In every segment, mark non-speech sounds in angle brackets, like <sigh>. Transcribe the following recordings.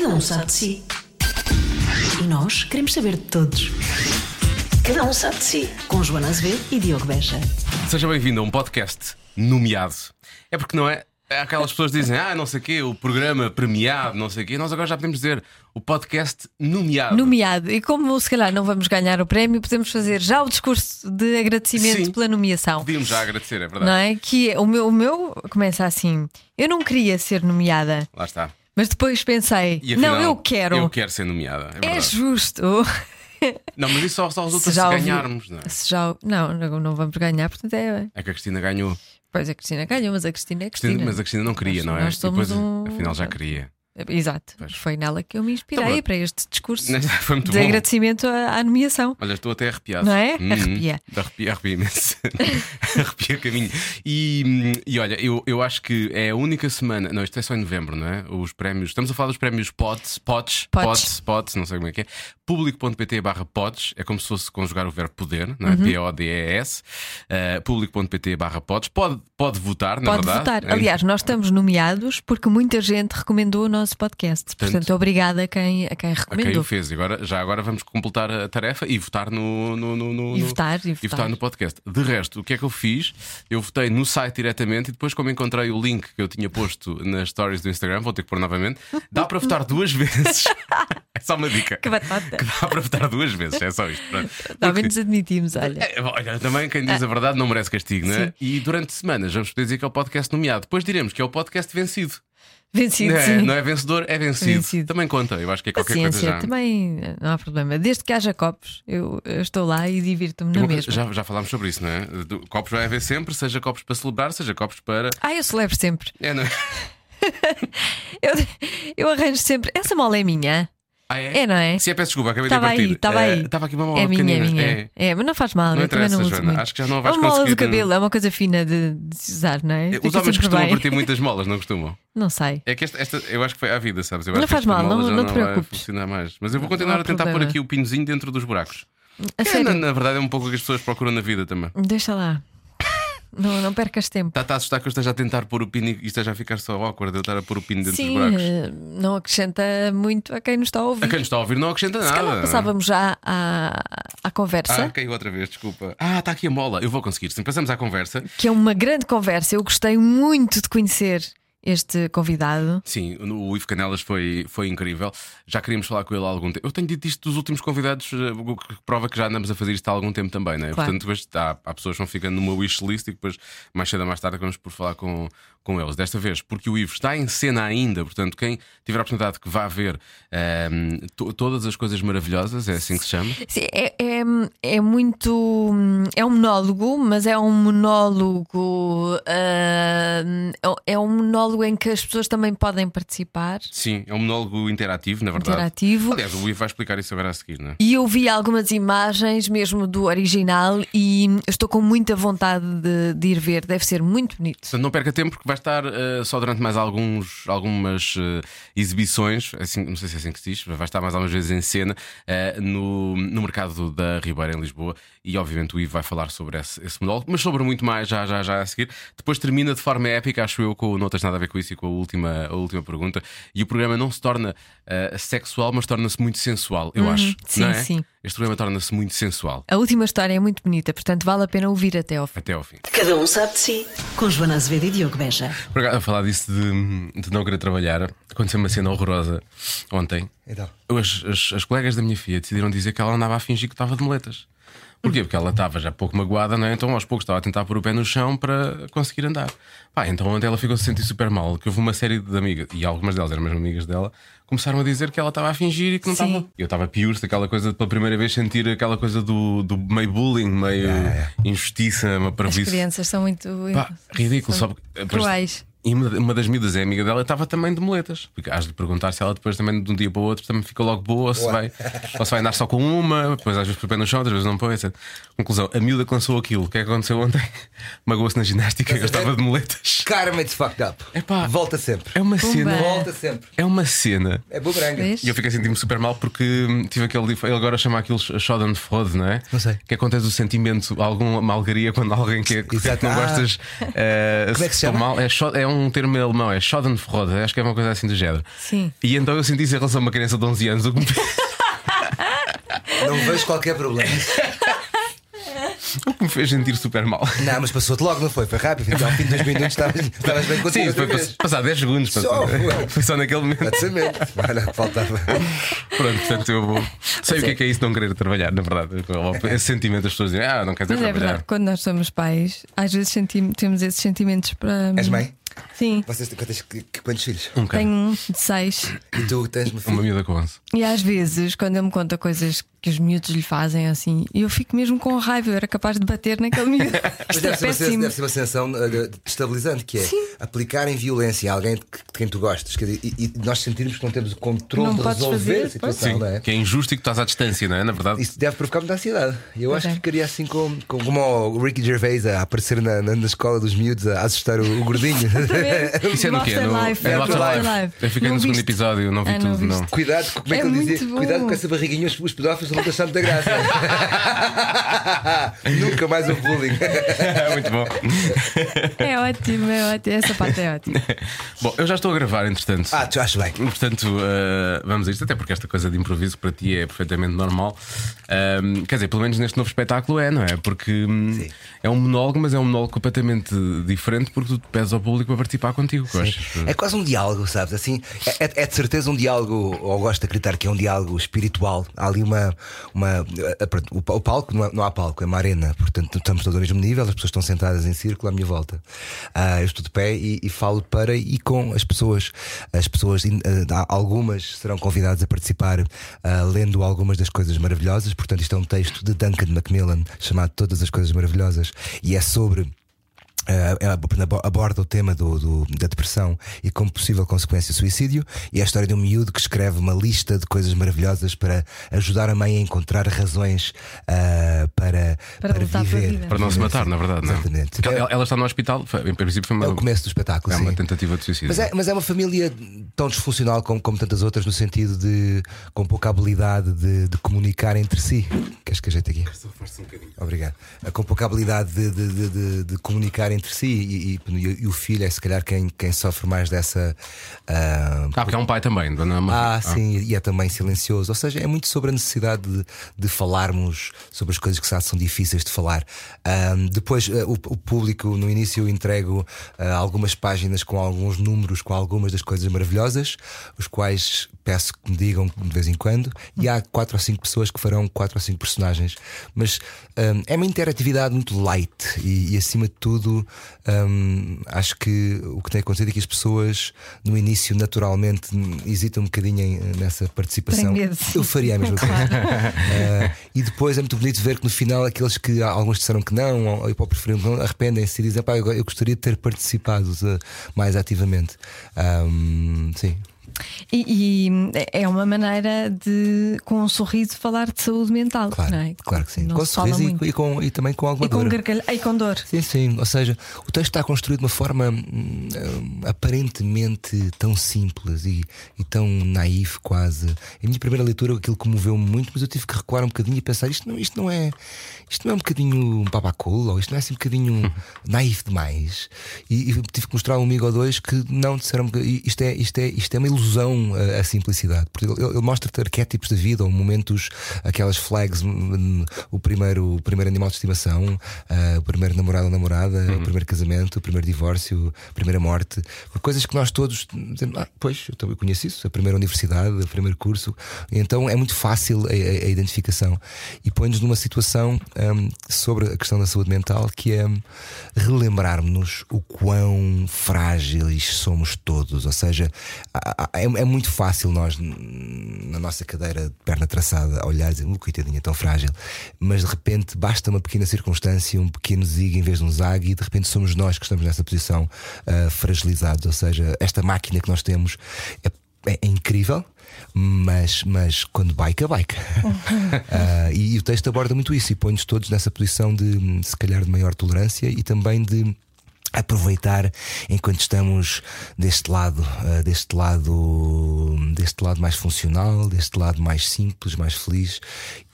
Cada um sabe de si. E nós queremos saber de todos. Cada um sabe de si. Com Joana Azevedo e Diogo Beja. Seja bem-vindo a um podcast nomeado. É porque não é? é Aquelas pessoas dizem, ah, não sei o quê, o programa premiado, não sei o quê. Nós agora já podemos dizer o podcast nomeado. Nomeado. E como se calhar não vamos ganhar o prémio, podemos fazer já o discurso de agradecimento Sim. pela nomeação. Podíamos já agradecer, é verdade. Não é? Que é- o meu, o meu começa assim: eu não queria ser nomeada, Lá está. Mas depois pensei, afinal, não, eu quero. Eu quero ser nomeada. É, É justo. <laughs> Não, mas isso só, só resulta Se se, ouvi- ganharmos, não é? Se já, não, não, vamos ganhar, portanto é. É que a Cristina ganhou. Pois a Cristina ganhou, mas a Cristina é a Cristina- Cristina. mas a Cristina não queria, Nós- não é? nós somos depois, um- afinal, já queria. Exato. Pois. Foi nela que eu me Então, inspirei pronto. para este discurso <laughs> de bom. agradecimento à, à nomeação. Olha, estou até arrepiado. Não é? Hum, Arrepia. Arrepia, arrepia imenso. <laughs> arrepia caminho. E, e olha, eu, eu acho que é a única semana. Não, isto é só em novembro, não é? Os prémios. Estamos a falar dos prémios POTS, POTS, Pods. POTS, POTS, não sei como é que é. Público.pt barra POTS. É como se fosse conjugar o verbo poder, não é? Uhum. P-O-D-E-S. Uh, Público.pt barra POTS. Pode, pode votar, na Pode verdade. votar. É- Aliás, nós estamos nomeados porque muita gente recomendou o nosso podcast. Portanto, Portanto, obrigada a quem, a quem a quem recomendou. o fez. E agora, já agora vamos completar a tarefa e votar no. no, no, no- E no- votar, e votar. no podcast. De resto, o que é que eu fiz? Eu votei no site diretamente e depois, como encontrei o link que eu tinha posto nas stories do Instagram, vou ter que pôr novamente. Dá para votar duas <laughs> vezes. é só uma dica. Que batata. Que dá para votar duas vezes, é só isto. Pronto. Ao Porque- menos admitimos, olha. é, olha, também quem diz a verdade não merece castigo, não é? Sim. E durante semanas vamos poder dizer que é o podcast nomeado. Depois diremos que é o podcast vencido. Vencido, Não é, não é vencedor, é vencido. Vencido. Também conta, eu acho que é qualquer coisa Paciência, já. também não há problema. Desde que haja copos, eu, eu estou lá e divirto-me na mesma. coisa- Já, já falámos sobre isso, não é? Copos vai haver sempre, seja copos para celebrar, seja copos para. Ah, eu celebro sempre. É, não é? <laughs> Eu, eu arranjo sempre. Essa mola é minha. Ah, É, não é? Se é, peço desculpa, acabei Estava de partir. aí, estava aí. Estava aqui uma mola É minha, é minha. É. mas não faz mal. Não interessa, não Joana. Acho que já não é vais uma mola do cabelo, é uma coisa fina de, de usar, não é? Os homens costumam bem. partir muitas <laughs> molas, não costumam? Não sei. É que esta, esta- eu acho que foi à vida, sabes? Não faz mal, não- já não te vai preocupes. funcionar mais. Mas eu vou Não continuar a tentar problema. pôr aqui o pinozinho dentro dos buracos. A Que, sério, na, na verdade é um pouco o que as pessoas procuram na vida também. deixa lá. Não, não percas tempo. Está-te a assustar que eu esteja a tentar pôr o pino e esteja a ficar só awkward eu estar a pôr o pino dentro Sim, dos buracos. eh, não acrescenta muito a quem nos está a ouvir. A quem nos está a ouvir não acrescenta Se nada. calhar passávamos já à, à conversa, Ah, caiu outra vez, desculpa. Ah, está aqui a mola. Eu vou conseguir. Sim, passamos à conversa. que é uma grande conversa. Eu gostei muito de conhecer este convidado. Sim, o Ivo Canelas foi, foi incrível. Já queríamos falar com ele há algum tempo. Eu tenho dito isto dos últimos convidados, eh, o que prova que já andamos a fazer isto há algum tempo também, né? Claro. Portanto, há, há pessoas que vão ficando numa wishlist e depois, mais cedo ou mais tarde, vamos por falar com, com eles. Desta vez, porque o Ivo está em cena ainda, portanto, quem tiver a oportunidade que vá ver ehm, to- todas as coisas maravilhosas, é assim que se chama. Sim, é, é, é muito. É um monólogo, mas é um monólogo. ah, é um monólogo em que as pessoas também podem participar. Sim, é um monólogo interativo, na verdade. Interativo. Aliás, o Ivo vai explicar isso agora a seguir, não é? E eu vi algumas imagens mesmo do original e estou com muita vontade de, de ir ver. Deve ser muito bonito. Portanto, não perca tempo porque vai estar eh, só durante mais alguns, algumas eh, exibições, assim, não sei se é assim que se diz, vai estar mais algumas vezes em cena eh, no, no mercado da Ribeira em Lisboa e obviamente o Ivo vai falar sobre esse, esse monólogo, mas sobre muito mais já, já, já a seguir. Depois termina de forma épica, acho eu, com o não tens nada a ver com isso e com a última, a última pergunta. E o programa não se torna eh, sexual, mas torna-se muito sensual, eu acho. Uhum. sim, não é? sim. Este programa torna-se muito sensual A última história é muito bonita, portanto vale a pena ouvir até ao fim. até ao fim. Cada um sabe de si. Com Joana Azevedo e Diogo Beja. Por acaso, a falar disso de, de não querer trabalhar, aconteceu uma cena horrorosa ontem. Então. As, as, as colegas da minha filha decidiram dizer que ela andava a fingir que estava de moletas. Porquê? Porque ela estava já pouco magoada, não é? Então aos poucos estava a tentar pôr o pé no chão para conseguir andar. Pá, então ontem ela ficou a se sentir super mal. Que houve uma série de amigas, e algumas delas eram mesmo amigas dela, começaram a dizer que ela estava a fingir e que não Sim. estava. Eu estava pior, aquela coisa de pela primeira vez sentir aquela coisa do, do meio bullying, meio injustiça, uma As parvoíce. crianças são muito. Pá, ridículo, são só porque- Cruéis. E uma, das miúdas é amiga dela, estava também de moletas. Porque has de perguntar se ela depois também de um dia para o outro também fica logo boa, ou se vai, ou se vai andar só com uma, depois às vezes põe o pé no chão, outras vezes não põe, etc. Conclusão, a miúda que lançou aquilo, o que é que aconteceu ontem? <laughs> Magoou-se na ginástica, eu estava de moletas. Karma it's fucked up. Epá. Volta sempre. É uma Pumba. cena. Volta sempre. É uma cena. É. Vês? E eu fiquei a sentir-me super mal porque hum, tive aquele. Ele agora chama aquilo Schadenfreude, não é? Não sei. Que acontece o sentimento, alguma malgaria quando alguém que, é- que Exato. não Ah. gostas. eh, Como é que se chama? Mal. É, é um um termo alemão, é Schadenfreude, acho que é uma coisa assim do género. Sim. E então eu senti isso em relação a uma criança de 11 anos, o que me fez, <laughs> Não vejo qualquer problema. <laughs> o que me fez sentir super mal. Não, mas passou-te logo, não foi? Foi rápido. Então, ao fim de dois minutos estavas, <laughs> estavas bem contigo. Sim, foi vez. passar 10 segundos. Só, passou- ué. Foi só naquele momento. Exatamente. Era o que faltava. Pronto, portanto eu sei o que é que é isso não querer trabalhar, na verdade. Esse sentimento das pessoas dizem, ah, não queres Mas é trabalhar. verdade, quando nós somos pais, às vezes temos esses sentimentos para. És mãe? Sim, Vocês têm quantos, filhos? Um tenho um de seis. E tu tens uma Uma filha? miúda com 11. E às vezes, quando ele me conta coisas que os miúdos lhe fazem assim, eu fico mesmo com raiva, eu era capaz de bater naquele miúdo. <laughs> Mas Isto é deve ser, uma, deve ser uma sensação uh, destabilizante, que é aplicarem violência a alguém de que- de quem tu gostas quer dizer, e, e nós sentirmos que não temos o controle Não de resolver fazer, a situação, Sim, não é? que é injusto e que estás à distância, não é? Na verdade. Isso deve provocar muita ansiedade. Eu Pois acho é. que ficaria assim com, com- como o Ricky Gervais a aparecer na, na, na escola dos miúdos a assustar o, o gordinho. <laughs> <laughs> Isso é no quê? No, é no Afterlife. Afterlife. Eu fiquei Não no segundo viste? episódio, não vi Ah, não tudo, não. Cuidado, como é que É ele dizia? muito bom. Cuidado com essa barriguinha, os, os pedófilos vão deixar muita graça. <laughs> Nunca mais o bullying. <laughs> Muito bom. É ótimo, é ótimo. Essa parte é ótima. Bom, eu já estou a gravar, entretanto. Ah, tu acho bem. Portanto, uh, vamos a isto, até porque esta coisa de improviso para ti é perfeitamente normal. Um, quer dizer, pelo menos neste novo espetáculo é, não é? Porque hum, Sim. é um monólogo, mas é um monólogo completamente diferente porque tu pedes ao público participar contigo. acho. É quase um diálogo, sabes? Assim, é, é- é de certeza um diálogo, ou gosto de acreditar que é um diálogo espiritual. Há ali uma. uma eh, o, pa- o palco não, é- não há palco, é uma arena. Portanto, estamos todos ao mesmo nível, as pessoas estão sentadas em círculo à minha volta. Ah, eu estou de pé e, e falo para e com as pessoas. As pessoas, ah, algumas serão convidadas a participar ah, lendo algumas das coisas maravilhosas. Portanto, isto é um texto de Duncan Macmillan chamado Todas as Coisas Maravilhosas e é sobre. Uh, ela abo- aborda o tema do, do- da depressão e como possível consequência suicídio e é a história de um miúdo que escreve uma lista de coisas maravilhosas para ajudar a mãe a encontrar razões uh, para, Para para, viver. vida. Para não se matar, na verdade, não é? Exatamente. Porque ela, ela está no hospital, foi- em princípio foi uma, É o começo do espetáculo. é uma sim. tentativa de suicídio. Mas é, mas é uma família tão disfuncional como, como tantas outras, no sentido de com pouca habilidade de, de comunicar entre si. Queres que ajeite aqui? Obrigado. Eh, Com pouca habilidade de, de- de- de- de comunicar entre si e, e- e o filho é se calhar quem, quem sofre mais dessa. ah, Ah, porque há um pai também, dona Maria. ah, sim, e é também silencioso. Ou seja, é muito sobre a necessidade de, de falarmos sobre as coisas que já são difíceis de falar. Ahm, depois, eh, o, o público, no início, eu entrego ah, algumas páginas com alguns números, com algumas das coisas maravilhosas, os quais peço que me digam de vez em quando. E há quatro ou cinco pessoas que farão quatro ou cinco personagens. Mas ahm, é uma interatividade muito light e, e, acima de tudo, ahm, acho que o que tem acontecido é que as pessoas, no início, naturalmente, hesitam um bocadinho em- nessa participação. Eu faria a mesma coisa. Ah, e depois é muito bonito ver que no final, aqueles que alguns disseram que não, ou, ou preferiram que não, arrependem-se e dizem: pá, eu, eu gostaria de ter participado ah, mais ativamente. Ahm, sim. E, e é uma maneira de, com um sorriso, falar de saúde mental. Claro, é? claro que sim. Não com sorriso e, muito. e com, e também com alguma E com, dor. gargalha... e com dor. Sim, sim. Ou seja, o texto está construído de uma forma hum, hum, aparentemente tão simples e, e tão naif, quase. A minha primeira leitura aquilo comoveu-me muito, mas eu tive que recuar um bocadinho e pensar: isto não, isto não é isto não é um bocadinho papacolo, ou isto não é assim um bocadinho <laughs> naif demais. E, e tive que mostrar a um amigo ou dois que não disseram isto é, isto é, isto é uma ilusão a, a simplicidade. Porque ele, ele mostra-te arquétipos de vida, ou momentos, aquelas flags, hum, o primeiro, o primeiro animal de estimação, ah, o primeiro namorado ou namorada, o primeiro casamento, o primeiro divórcio, a primeira morte, coisas que nós todos dizemos, ah, pois, eu também conheço isso, a primeira universidade, o primeiro curso. Então é muito fácil a, a- a identificação e põe-nos numa situação hum, sobre a questão da saúde mental que é hum, relembrarmos o quão frágeis somos todos. Ou seja, é, é muito fácil nós, na nossa cadeira de perna traçada, olhar e dizer, uh, coitadinha, tão frágil. Mas de repente basta uma pequena circunstância, um pequeno zig em vez de um zag, e de repente somos nós que estamos nessa posição ah, fragilizados. Ou seja, esta máquina que nós temos é, é- é incrível. Mas, mas quando baica, baica. <laughs> Ah, e, e o texto aborda muito isso e põe-nos todos nessa posição de, se calhar, de maior tolerância e também de aproveitar enquanto estamos deste lado, ah, deste lado, deste lado mais funcional, deste lado mais simples, mais feliz,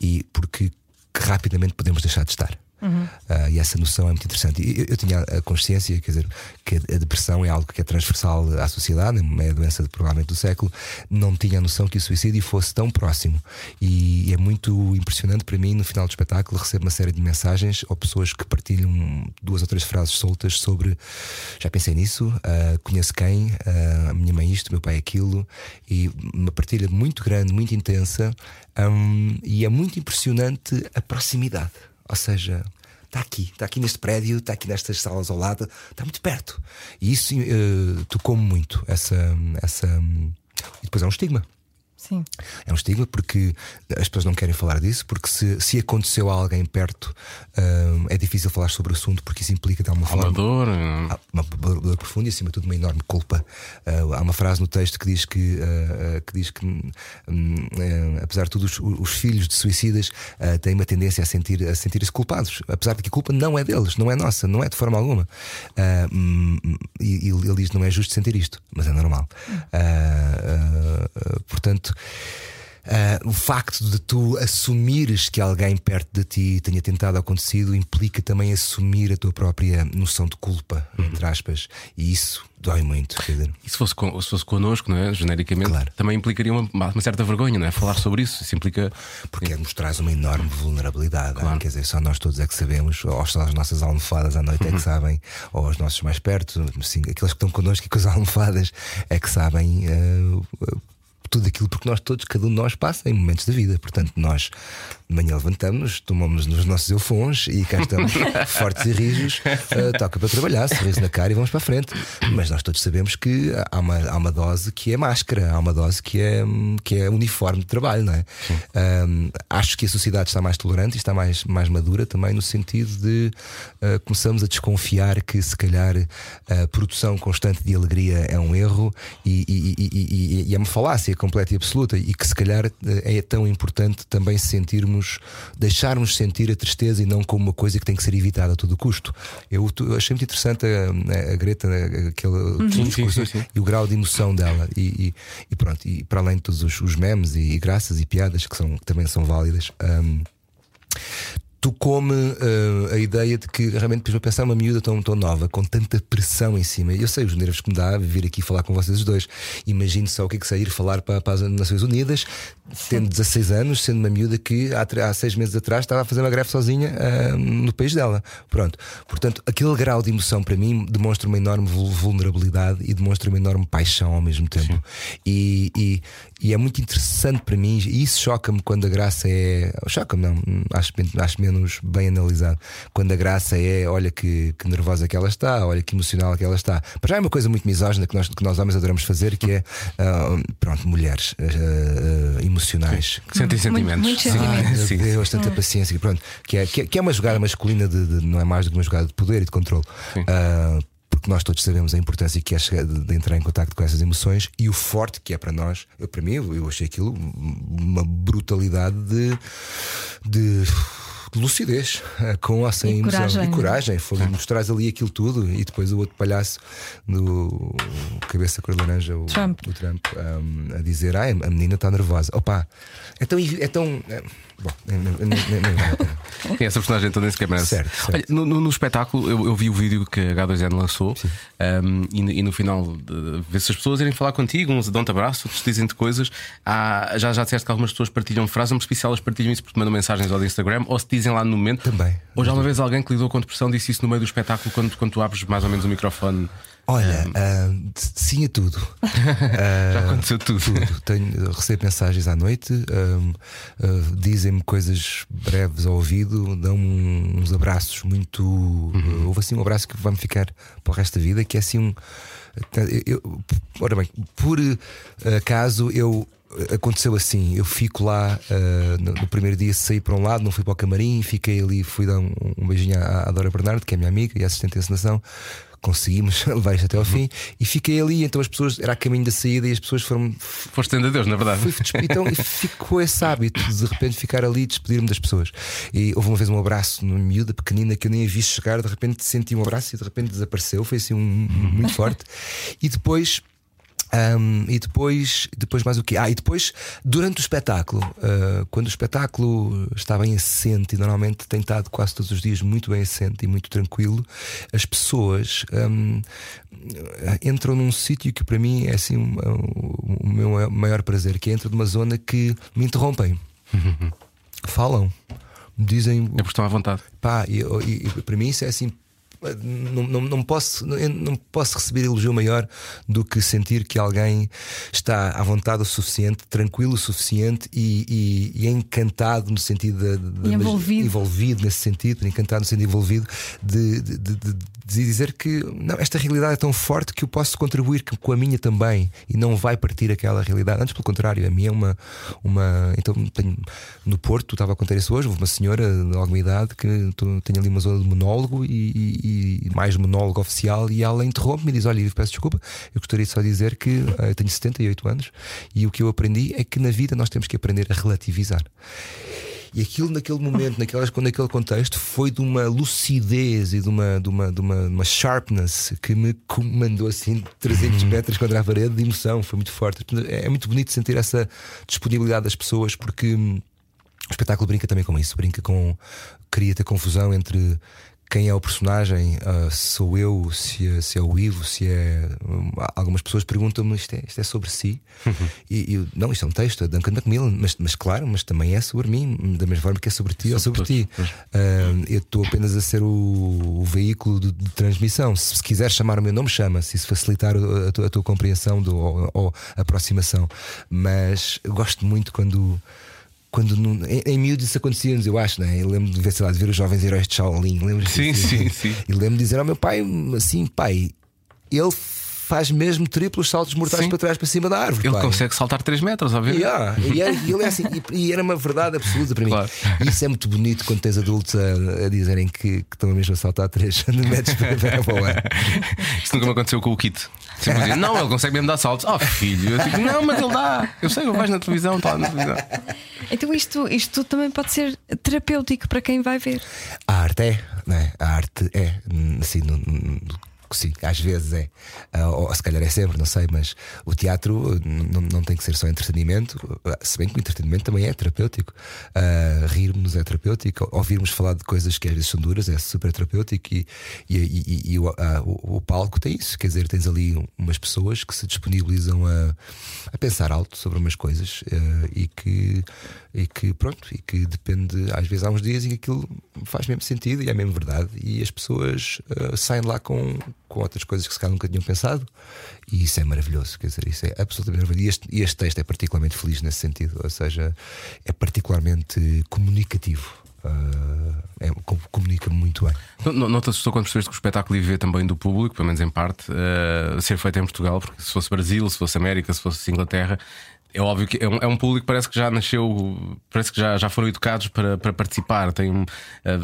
e porque rapidamente podemos deixar de estar. Uh, e essa noção é muito interessante. Eu, eu tinha a consciência, quer dizer, que a depressão é algo que é transversal à sociedade, é a doença de, provavelmente do século. Não tinha a noção que o suicídio fosse tão próximo. E, e é muito impressionante para mim, no final do espetáculo, recebo uma série de mensagens ou pessoas que partilham duas ou três frases soltas sobre já pensei nisso, uh, conheço quem, uh, a minha mãe isto, meu pai aquilo, e uma partilha muito grande, muito intensa, um, e é muito impressionante a proximidade. Ou seja, está aqui, está aqui neste prédio, está aqui nestas salas ao lado, está muito perto. E isso uh, tocou-me muito, essa, essa. E depois é um estigma. Sim. É um estigma porque as pessoas não querem falar disso, porque se, se aconteceu a alguém perto, uh, é difícil falar sobre o assunto, porque isso implica de alguma forma. Dor. Há uma dor profunda e acima de tudo uma enorme culpa. Uh, há uma frase no texto que diz que, uh, que, diz que um, apesar de tudo, os, os filhos de suicidas têm uma tendência a sentir a sentir-se culpados, apesar de que a culpa não é deles, não é nossa, não é de forma alguma. Um, e, e ele diz: não é justo sentir isto, mas é normal. portanto, Uh, o facto de tu assumires que alguém perto de ti tenha tentado acontecido implica também assumir a tua própria noção de culpa, uhum. entre aspas, e isso dói muito. E se fosse, se fosse connosco, não é? genericamente, claro. também implicaria uma, uma, certa vergonha, não é? Falar sobre isso. Isso implica. Porque nos traz uma enorme vulnerabilidade. Claro. Quer dizer, só nós todos é que sabemos, ou só as nossas almofadas à noite é que uhum. sabem, ou os nossos mais perto, assim, aqueles que estão connosco e com as <laughs> almofadas é que sabem. Uh, tudo aquilo porque nós todos, cada um de nós passa em momentos da vida. Portanto, nós de manhã levantamos, tomamos nos nossos eufons e cá estamos <laughs> fortes e rijos, uh, toca para trabalhar, sorriso na cara e vamos para a frente. Mas nós todos sabemos que há uma, há uma dose que é máscara, há uma dose que é, que é uniforme de trabalho, não é? Um, acho que a sociedade está mais tolerante e está mais, mais madura também no sentido de uh, começamos a desconfiar que se calhar a produção constante de alegria é um erro e, e, e, e é uma falácia completa e absoluta, e que se calhar eh, é tão importante também sentirmos, deixarmos sentir a tristeza e não como uma coisa que tem que ser evitada a todo custo. Eu, eu achei muito interessante a, a Greta, aquele uhum. discurso, sim, sim, sim. e o grau de emoção dela. E, e, e, pronto, e para além de todos os, os memes e, e, graças e piadas que, são, que também são válidas. Um, tu come uh, a ideia de que realmente vou pensar uma miúda tão, tão nova, com tanta pressão em cima. Eu sei os nervos que me dá vir aqui falar com vocês os dois. Imagino só o que é que sair falar para, para as Nações Unidas, tendo 16 anos, sendo uma miúda que há, há seis meses atrás estava a fazer uma greve sozinha uh, no país dela. Pronto. Portanto, aquele grau de emoção para mim demonstra uma enorme vulnerabilidade e demonstra uma enorme paixão ao mesmo tempo. E, e, e, é muito interessante para mim, e isso choca-me quando a graça é. Choca-me, não, acho, acho menos bem analisado. Quando a graça é, olha que, que nervosa que ela está, olha que emocional que ela está. Mas já é uma coisa muito misógina que nós, que nós homens adoramos fazer, que é, uh, pronto, mulheres uh, uh, emocionais. Que sentem sentimentos. Muito, muito sentimentos. Ai, Deus, tanta paciência. Pronto, que é, que é, que é uma jogada masculina, de, de, não é mais do que uma jogada de poder e de controle porque nós todos sabemos a importância que é de, de, entrar em contato com essas emoções e o forte que é para nós. Eu, para mim, eu achei aquilo uma brutalidade de, de de lucidez, eh, com ou sem emoção coragem. e coragem. Foi é. mostrar ali aquilo tudo e depois o outro palhaço do cabeça cor laranja, o Trump, o Trump um, a dizer: ah, a menina está nervosa. Opa, é tão. É tão é, Bom, nem, nem, nem, <laughs> Essa personagem toda nem sequer merece. Certo, certo. Olha, no, no, no, espetáculo eu, eu, vi o vídeo que a H2N lançou um, e, e, no final vê-se as pessoas irem falar contigo, uns dão-te abraço, outros dizem-te coisas. Há, já, já disseste que algumas pessoas partilham frases, percebi se elas partilham isso porque mandam mensagens ao Instagram ou se dizem lá no momento. Também. Ou já uma vez alguém que lidou com depressão disse isso no meio do espetáculo quando, quando tu abres mais ou menos o microfone. Olha, uh, sim a tudo. Uh, <laughs> Já aconteceu tudo. tudo. Tenho, recebo mensagens à noite, uh, dizem-me coisas breves ao ouvido, dão-me uns abraços muito. Uhum. houve assim um abraço que vai-me ficar para o resto da vida, que é assim um. Eu, ora bem, por acaso eu aconteceu assim. Eu fico lá uh, no, no, primeiro dia, saí para um lado, não fui para o camarim, fiquei ali, fui dar um, um beijinho à, à Dora Bernardo, que é minha amiga e assistente de encenação conseguimos <laughs> levar isto até ao fim e fiquei ali. Então as pessoas, era a caminho da saída e as pessoas foram. Foste a Deus, na verdade. Fui, então, e ficou esse hábito de de repente ficar ali e despedir-me das pessoas. E houve uma vez um abraço numa miúda pequenina que eu nem a vi chegar, de repente senti um abraço e de repente desapareceu. Foi assim um, muito forte. E depois Um, e depois, depois mais o quê? Ah, e depois, durante o espetáculo, uh, quando o espetáculo está bem assente, e normalmente tem estado quase todos os dias muito bem assente e muito tranquilo, as pessoas um, entram num sítio que para mim é assim o, o meu maior prazer, que é entrar numa zona que me interrompem, <laughs> falam, dizem. É porque estão à vontade. Pá, e, e, e para mim isso é assim não, não, não, posso, não posso receber elogio maior do que sentir que alguém está à vontade o suficiente, tranquilo o suficiente e, e, e encantado no sentido de, de, de envolvido. envolvido nesse sentido, encantado no sentido envolvido de, de, dizer que não, esta realidade é tão forte que eu posso contribuir com a minha também e não vai partir aquela realidade. Antes, pelo contrário, a minha é uma. uma então, tenho, no Porto, estava a contar isso hoje, uma senhora de alguma idade que tem ali uma zona de monólogo e e mais monólogo oficial e ela interrompe-me e diz: Olha, peço desculpa, eu gostaria só de dizer que uh, eu tenho 78 anos e o que eu aprendi é que na vida nós temos que aprender a relativizar. E aquilo naquele momento, naquelas, naquele contexto, foi de uma lucidez e de uma, de uma, de uma, uma sharpness que me mandou assim 300 uhum. metros contra a parede de emoção. Foi muito forte. É, é muito bonito sentir essa disponibilidade das pessoas porque hum, o espetáculo brinca também com isso. Brinca com. cria ter confusão entre quem é o personagem, uh, sou eu, se é, se é o Ivo, se é. Um, algumas pessoas perguntam-me isto, é, isto é sobre si. Uhum. E eu, não, isto é um texto, é Duncan Macmillan, mas, mas claro, mas também é sobre mim, da mesma forma que é sobre ti sobre ou sobre ti. Uh, eu estou apenas a ser o, o veículo de, de, transmissão. Se, se quiser chamar o meu nome, chama, se isso facilitar a, a, tua, a tua, compreensão do, ou, ou aproximação. Mas gosto muito quando quando no, em, em miúdo isso acontecia-nos, eu acho, né? Eu lembro de ver, sei lá, de ver os jovens heróis de Shaolin, lembro Sim, sim, sim. E lembro de dizer ao meu pai, assim, pai, ele faz mesmo triplos saltos mortais Sim. para trás para cima da árvore. Ele pai. consegue saltar 3 metros, obviamente. Yeah. E, era, e, ele é assim, <laughs> e, era uma verdade absoluta para mim. Claro. E isso é muito bonito quando tens adultos a, a dizerem que, que, estão mesmo a saltar 3 <laughs> metros para, para o ar. Isso nunca me aconteceu com o Kit. Dizia, não, ele consegue mesmo dar saltos. Oh, filho, eu digo, não, mas ele dá. Eu sei, eu vejo na televisão, está na televisão. Então isto, isto também pode ser terapêutico para quem vai ver. A arte é, né? A arte é, assim, no, no sim, às vezes é. Uh, ou se calhar é sempre, não sei, mas o teatro não tem que ser só entretenimento, ah, se bem que o entretenimento também é terapêutico. Uh, rirmos é terapêutico, ouvirmos falar de coisas que às vezes são duras é super terapêutico e, e, e, e o, o, o, palco tem isso, quer dizer, tens ali umas pessoas que se disponibilizam a, a pensar alto sobre umas coisas uh, e que e que pronto, e que depende, às vezes há uns dias em que aquilo faz mesmo sentido e é mesmo verdade, e as pessoas uh, saem lá com, com outras coisas que se calhar nunca tinham pensado, e isso é maravilhoso, quer dizer, isso é absolutamente maravilhoso. E este, este texto é particularmente feliz nesse sentido, ou seja, é particularmente comunicativo. Uh, é, comunica muito bem. Não, não te assustou quando percebeste que o espetáculo ia ver também do público, pelo menos em parte, uh, ser feito em Portugal, porque se fosse Brasil, se fosse América, se fosse Inglaterra, é óbvio que é um, é um, público que parece que já nasceu, parece que já, já foram educados para, para participar. Tem um,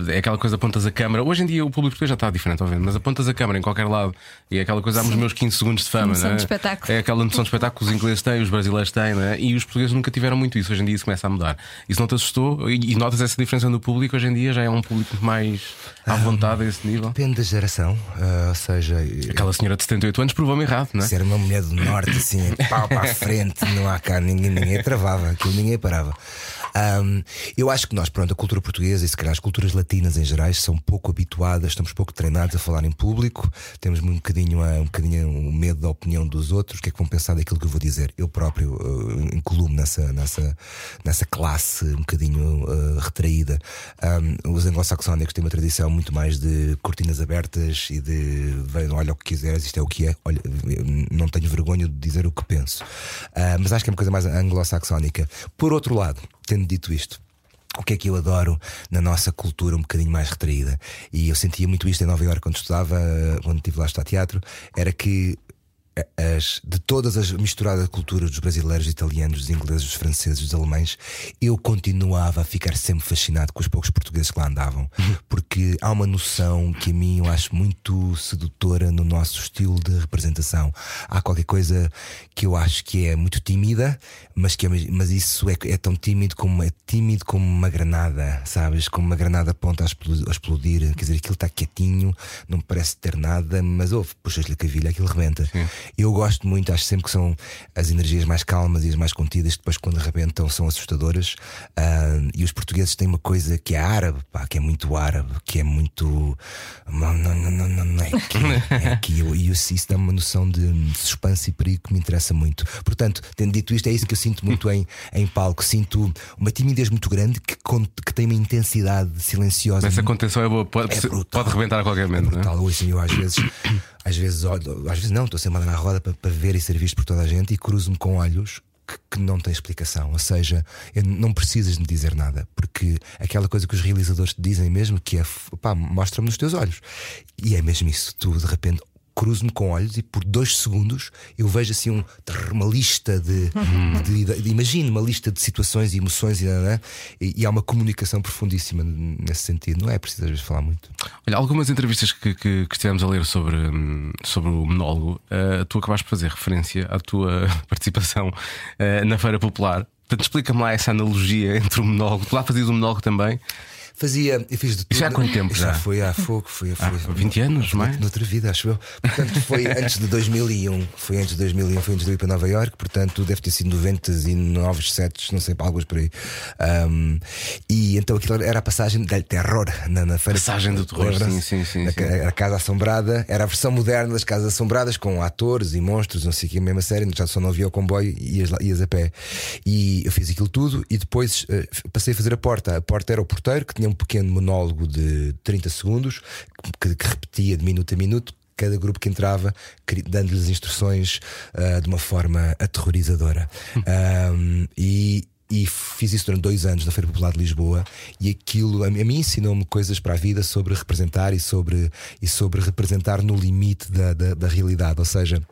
é aquela coisa, apontas a câmara. Hoje em dia o público já está diferente, obviamente, mas apontas a câmara em qualquer lado e é aquela coisa, dá os meus 15 segundos de fama. Noção é? de espetáculo. É aquela noção de espetáculo que os ingleses têm, os brasileiros têm, é? e os portugueses nunca tiveram muito isso. Hoje em dia isso começa a mudar. Isso não te assustou? E, e notas essa diferença no público? Hoje em dia já é um público mais à vontade a esse nível? Depende da geração, uh, ou seja, aquela senhora de 78 anos provou-me errado, não é? Ser uma mulher do norte, assim, pau para a frente, não há cá ninguém, ninguém travava, aquilo ninguém parava. Um, eu acho que nós, pronto, a cultura portuguesa e se calhar as culturas latinas em geral são pouco habituadas, estamos pouco treinados a falar em público, temos um bocadinho, um bocadinho o medo da opinião dos outros, o que é que vão pensar daquilo que eu vou dizer. Eu próprio uh, incluo-me nessa, nessa, nessa classe um bocadinho uh, retraída. Um, os anglo-saxónicos têm uma tradição muito mais de cortinas abertas e de olha o que quiseres, isto é o que é, olha, não tenho vergonha de dizer o que penso. Uh, mas acho que é uma coisa mais anglo-saxónica. Por outro lado, tendo dito isto, o que é que eu adoro na nossa cultura um bocadinho mais retraída? E eu sentia muito isto em Nova Iorque quando estudava, quando estive lá a estudar teatro, era que as, de todas as misturadas culturas dos brasileiros, dos italianos, dos ingleses, dos franceses, dos alemães, eu continuava a ficar sempre fascinado com os poucos portugueses que lá andavam, porque há uma noção que a mim eu acho muito sedutora no nosso estilo de representação. Há qualquer coisa que eu acho que é muito tímida, mas que é, mas isso é, é tão tímido como é tímido como uma granada, sabes? Como uma granada ponta a explodir, a explodir. quer dizer, aquilo está quietinho, não parece ter nada, mas ouve, puxas-lhe a cavilha, aquilo rebenta. Sim. Eu gosto muito, acho sempre que são as energias mais calmas e as mais contidas, depois quando arrebentam são assustadoras. Uh, e os portugueses têm uma coisa que é árabe, pá, que é muito árabe, que é muito. Não, não, não, não, não é aqui. É aqui. <laughs> E isso dá uma noção de suspense e perigo que me interessa muito. Portanto, tendo dito isto, é isso que eu sinto muito em, em palco. Sinto uma timidez muito grande que, que tem uma intensidade silenciosa. Essa contenção é boa, pode, é pode rebentar a qualquer momento. É brutal. Não é? eu às vezes às vezes, às vezes não, estou dar na roda para, para, ver e ser visto por toda a gente e cruzo-me com olhos que, que, não têm explicação. Ou seja, não precisas de me dizer nada, porque aquela coisa que os realizadores te dizem mesmo, que é pá, mostra-me nos teus olhos. E é mesmo isso. Tu de repente cruzo-me com olhos e por dois segundos eu vejo assim um, uma lista de, de, de, de imagino uma lista de situações e emoções e, e, e, há uma comunicação profundíssima nesse sentido. Não é preciso às vezes falar muito. Olha, algumas entrevistas que, que, que estivemos a ler sobre, sobre o monólogo, uh, tu acabaste de fazer referência à tua <laughs> participação uh, na Feira Popular. Portanto, explica-me lá essa analogia entre o monólogo. Tu lá fazias o monólogo também? Fazia, eu fiz de tudo. Já há quanto tempo? Já, já foi há fogo, foi, foi, foi 20 anos, mais? Noutra vida, acho eu. Portanto, foi <laughs> antes de 2001. Foi antes de 2001, foi antes de ir para Nova York. Portanto, deve ter sido 99, 7, não sei, alguns por aí. Um, e então aquilo era a passagem del terror na, na feira. Passagem do terror, sim, sim, sim. A, sim. Casa Assombrada era a versão moderna das Casas Assombradas, com atores e monstros, não sei o que, a mesma série. Já só não havia o comboio e ias, ias a pé. E eu fiz aquilo tudo e depois uh, passei a fazer a porta. A porta era o porteiro que tinha um pequeno monólogo de 30 segundos que, que repetia de minuto a minuto cada grupo que entrava, dando-lhes instruções uh, de uma forma aterrorizadora. um, e, e fiz isso durante dois anos na Feira Popular de Lisboa e aquilo a, a mim ensinou-me coisas para a vida sobre representar e sobre, e sobre representar no limite da, da, da realidade, ou seja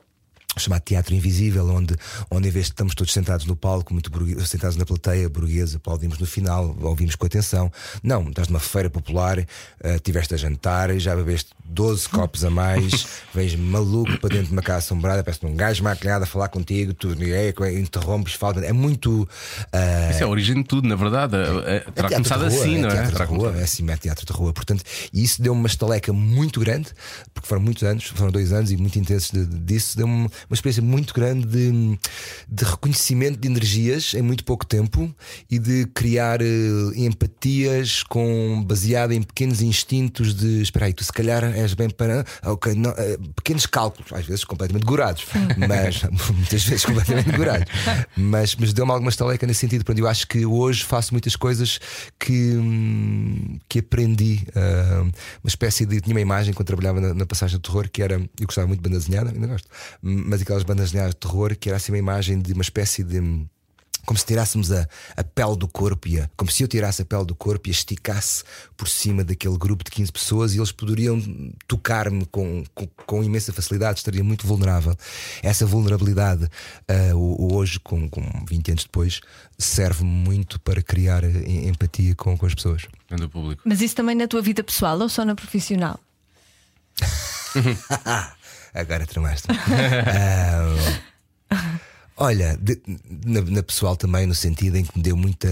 chamado Teatro Invisível, onde, onde em vez de estamos todos sentados no palco, muito sentados na plateia burguesa, aplaudimos no final, ouvimos com atenção. Não, estás numa feira popular, uh, tiveste a jantar, já bebeste 12 copos a mais, <laughs> vens maluco para dentro de uma casa assombrada, parece um gajo maquilhado a falar contigo, tu é, interrompes, falta. É muito. Uh... Isso é a origem de tudo, na verdade. É, é, terá começado rua, assim, é não é? Teatro de rua, é assim, é teatro de rua. Portanto, e isso deu-me uma estaleca muito grande, porque foram muitos anos, foram dois anos e muito intensos de, disso, deu-me uma experiência muito grande de, de, reconhecimento de energias em muito pouco tempo e de criar uh, empatias com baseada em pequenos instintos de espera aí, tu se calhar és bem para ok, não, uh, pequenos cálculos, às vezes completamente gorados, <laughs> mas muitas vezes completamente gorados, mas, mas deu-me alguma estaleca nesse sentido. Portanto, eu acho que hoje faço muitas coisas que, hum, que aprendi. Uh, uma espécie de. Tinha uma imagem quando trabalhava na, na passagem do terror que era. Eu gostava muito de banda desenhada, ainda gosto, mas aquelas bandas de terror que era assim uma imagem de uma espécie de como se tirássemos a, a pele do corpo, e a, como se eu tirasse a pele do corpo e a esticasse por cima daquele grupo de 15 pessoas e eles poderiam tocar-me com, com, com, imensa facilidade, estaria muito vulnerável. Essa vulnerabilidade, uh, hoje, com, com 20 anos depois, serve muito para criar empatia com, com as pessoas. Do público. Mas isso também na tua vida pessoal ou só na profissional? <laughs> Agora tramaste. uh, <laughs> olha, de, na, na, pessoal também, no sentido em que me deu muita,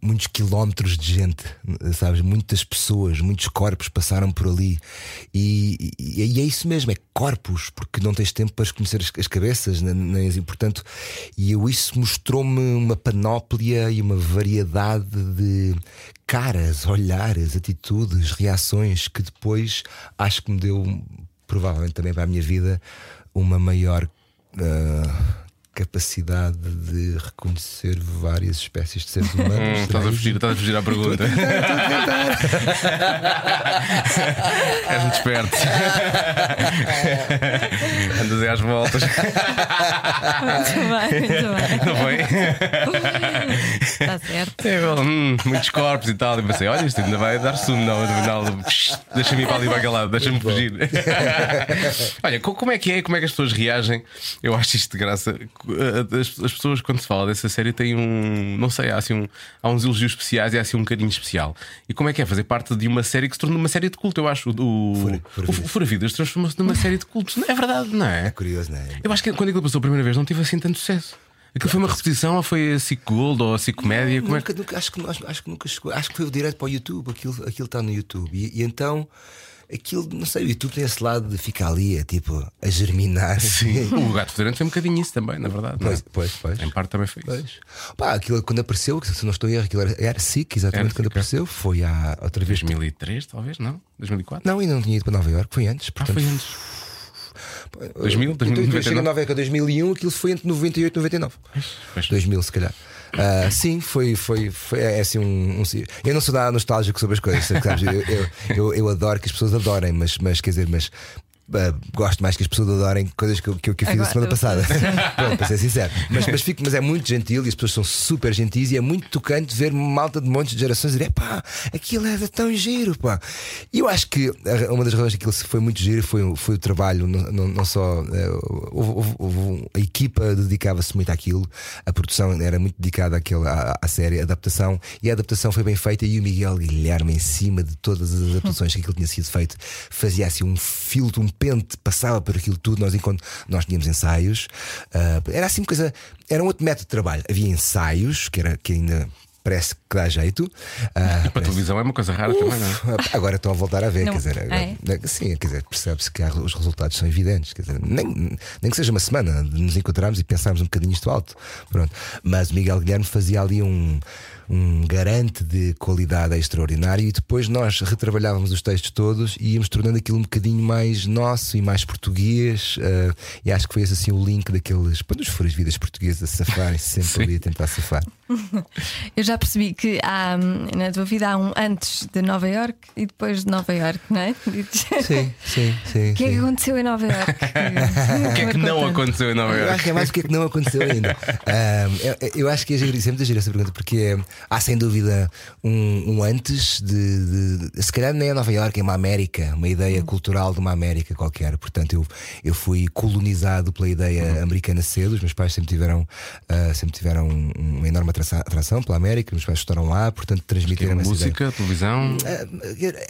muitos quilómetros de gente, sabes? Muitas pessoas, muitos corpos passaram por ali. E, e, e é isso mesmo, é corpos, porque não tens tempo para conhecer as, as cabeças, nem, e portanto, e eu, isso mostrou-me uma panóplia e uma variedade de caras, olhares, atitudes, reações que depois acho que me deu provavelmente também para a minha vida, uma maior. Uh, capacidade de reconhecer várias espécies de seres humanos. Hum, estás, a fugir, estás a fugir à pergunta. És muito esperto. Andas aí às voltas. Muito bem, muito bem. Não foi? Está certo. É, hum, muitos corpos e tal. E pensei, olha, isto ainda vai dar sumo. Não, não, deixa-me ir para ali para aquele lado, deixa-me fugir. olha, como é que é? Como é que as pessoas reagem? Eu acho isto de graça as, as, pessoas, quando se fala dessa série, têm um. Não sei, há, assim um, há uns elogios especiais e há assim um carinho especial. E como é que é fazer parte de uma série que se torna uma série de culto? Eu acho. O, Fura, Fura, o Fura Vidas transformou-se numa série de cultos. É verdade, não é? É curioso, não é? Eu acho que quando aquilo passou a primeira vez não tive assim tanto sucesso. Aquilo foi uma repetição ou foi a Cic Gold ou a Cic Comédia? Nunca, é? nunca, acho, que, acho, acho, que nunca chegou. Acho que foi direto para o YouTube. Aquilo, aquilo está no YouTube. E, e então aquilo, não sei, o YouTube tem esse lado de ficar ali, é tipo, a germinar. Sim. <laughs> o gato fedorento foi um bocadinho isso também, na verdade. é? Pois, pois, pois. Em parte também foi isso. Pois. Pá, aquilo quando apareceu, se não estou em erro, aquilo era, era SIC, exatamente Era quando SIC, é. apareceu, foi há outra vez. 2003, talvez, não? 2004? Não, ainda não tinha ido para Nova Iorque, foi antes. Ah, Portanto, foi antes. 2000, Então, então, 2099? Chega a Nova Iorque em 2001, aquilo foi entre 98 e 99. Pois. 2000, se calhar. Ah, sim, foi, foi, foi é assim um, um- Eu não sou nada nostálgico sobre as coisas? Eu, eu, eu, eu adoro que as pessoas adorem, mas, mas quer dizer, mas. Ah, gosto mais que as pessoas adorem coisas que eu, que eu, fiz a Agora, semana eu- passada. <laughs> Pronto, para ser sincero. Mas, mas, fico, mas é muito gentil e as pessoas são super gentis e é muito tocante ver malta de montes de gerações dizer: pá, aquilo é tão giro, pá. E eu acho que a- uma das razões que aquilo foi muito giro foi, o- foi o trabalho, não, não, não só. eh, houve- houve- a equipa dedicava-se muito àquilo, a produção era muito dedicada àquele, à, à série, a adaptação, e a adaptação foi bem feita. E o Miguel Guilherme, em cima de todas as adaptações que aquilo tinha sido feito, fazia assim um filtro, um pente, passava por aquilo tudo. Nós, enquanto nós tínhamos ensaios, ah, era assim uma coisa, era um outro método de trabalho. Havia ensaios, que, era, que ainda. Parece que dá jeito. Ah, <laughs> Para a televisão é uma coisa rara também, não é? Uf, Agora estão a voltar a ver, Não. quer dizer, agora- É? sim, quer dizer, percebe-se que há- os resultados são evidentes, quer dizer, nem, nem que seja uma semana de nos encontrarmos e pensarmos um bocadinho isto alto, pronto. Mas o Miguel Guilherme fazia ali um, um garante de qualidade extraordinário e depois nós retrabalhávamos os textos todos e íamos tornando aquilo um bocadinho mais nosso e mais português. ah, e acho que foi esse assim o link daqueles, para os furas vidas portugueses a safarem sempre <laughs> ali a tentar safar. <laughs> Eu já percebi que há, na tua vida há um antes de Nova York e depois de Nova York, não é? Sim, sim, sim. O que é que sim. aconteceu em Nova York? <laughs> O que é que não aconteceu em Nova Eu acho que é mais o que é que não aconteceu ainda. Ahm, eu, eu acho que é giro, sempre giro essa pergunta, porque é, há sem dúvida um, um antes de, de- Se calhar nem é Nova Iorque, é uma América, uma ideia cultural de uma América qualquer. Portanto, eu, eu fui colonizado pela ideia americana cedo. Os meus pais sempre tiveram, ah, sempre tiveram uma enorme atração, atração pela América, os meus pais estudaram lá, portanto, transmitiram essa ideia. Música, televisão.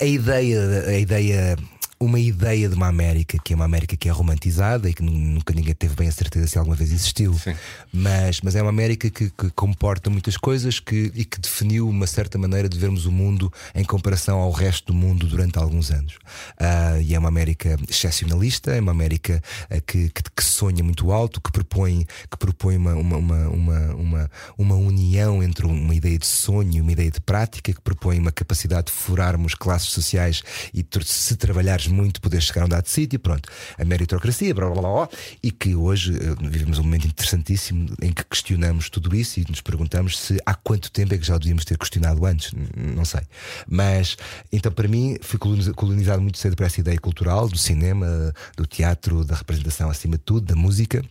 A ideia, a ideia, uma ideia de uma América que é uma América que é romantizada e que nu- nunca ninguém teve bem a certeza se alguma vez existiu. Sim. Mas, mas é uma América que, que comporta muitas coisas que, e que definiu uma certa maneira de vermos o mundo em comparação ao resto do mundo durante alguns anos. Ah, e é uma América excepcionalista, é uma América ah, que, que, que sonha muito alto, que propõe, que propõe uma, uma, uma, uma, uma, união entre uma ideia de sonho e uma ideia de prática, que propõe uma capacidade de furarmos classes sociais e se trabalhares muito poder chegar a um dado sítio, pronto, a meritocracia, blá, blá, blá, e que hoje eh, vivemos um momento interessantíssimo em que questionamos tudo isso e nos perguntamos se há quanto tempo é que já o devíamos ter questionado antes, não sei. Mas então para mim fui coloniza- colonizado muito cedo por essa ideia cultural do cinema, do teatro, da representação acima de tudo, da música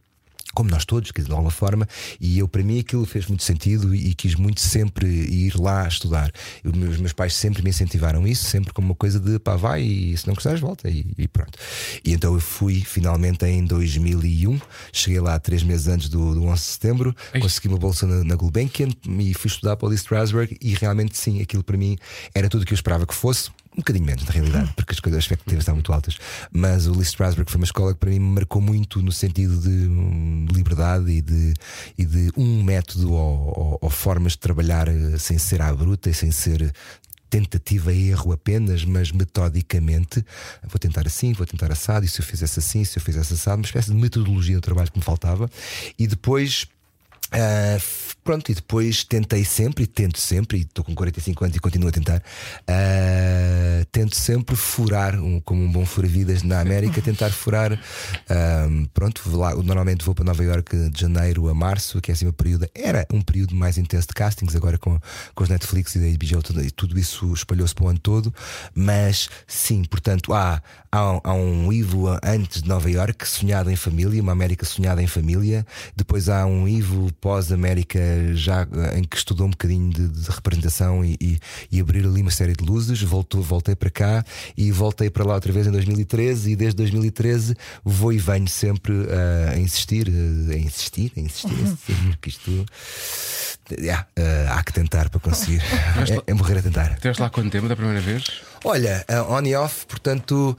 como nós todos, de alguma forma, e eu, para mim, aquilo fez muito sentido e, e quis muito sempre ir lá estudar. Eu- os meus pais sempre me incentivaram isso, sempre como uma coisa de pá, vai e se não gostares, volta e, e pronto. E então eu fui finalmente em 2001, cheguei lá três meses antes do, do 11 de setembro, Ei. consegui uma bolsa na, na Gulbenkian e fui estudar para o Lee Strasberg e realmente sim, aquilo para mim era tudo o que eu esperava que fosse. Um bocadinho menos, na realidade, porque as coisas as expectativas estavam muito altas. Mas o Lee Strasberg foi uma escola que para mim me marcou muito no sentido de hum, liberdade e de, e de um método ou, ou- ou formas de trabalhar eh, sem ser à bruta e sem ser tentativa e erro apenas, mas metodicamente. Vou tentar assim, vou tentar assado, e se eu fizesse assim, se eu fizesse assado, uma espécie de metodologia do trabalho que me faltava. E depois. f- pronto, e depois tentei sempre, e tento sempre, e estou com 45 anos e continuo a tentar, ah, tento sempre furar, um- como um bom fura-vidas na América, <laughs> tentar furar. ah, pronto, lá, normalmente vou para Nova York de janeiro a março, que é assim um período, era um período mais intenso de castings, agora com, com os Netflix e da HBO, tudo, e tudo isso espalhou-se para o ano todo, mas sim, portanto, há, há, um- há um Ivo antes de Nova York, sonhado em família, uma América sonhada em família, depois há um Ivo pós-América, já eh, em que estudou um bocadinho de, de representação e, e, e abrir ali uma série de luzes, voltou, voltei para cá e voltei para lá outra vez em 2013 e desde 2013 vou e venho sempre eh, a insistir, eh, a insistir, a insistir, a <laughs> insistir, que isto yeah, eh, há que tentar para conseguir. <laughs> é, é morrer a tentar. Estiveste lá quanto tempo da primeira vez? Olha, eh, on e off, portanto,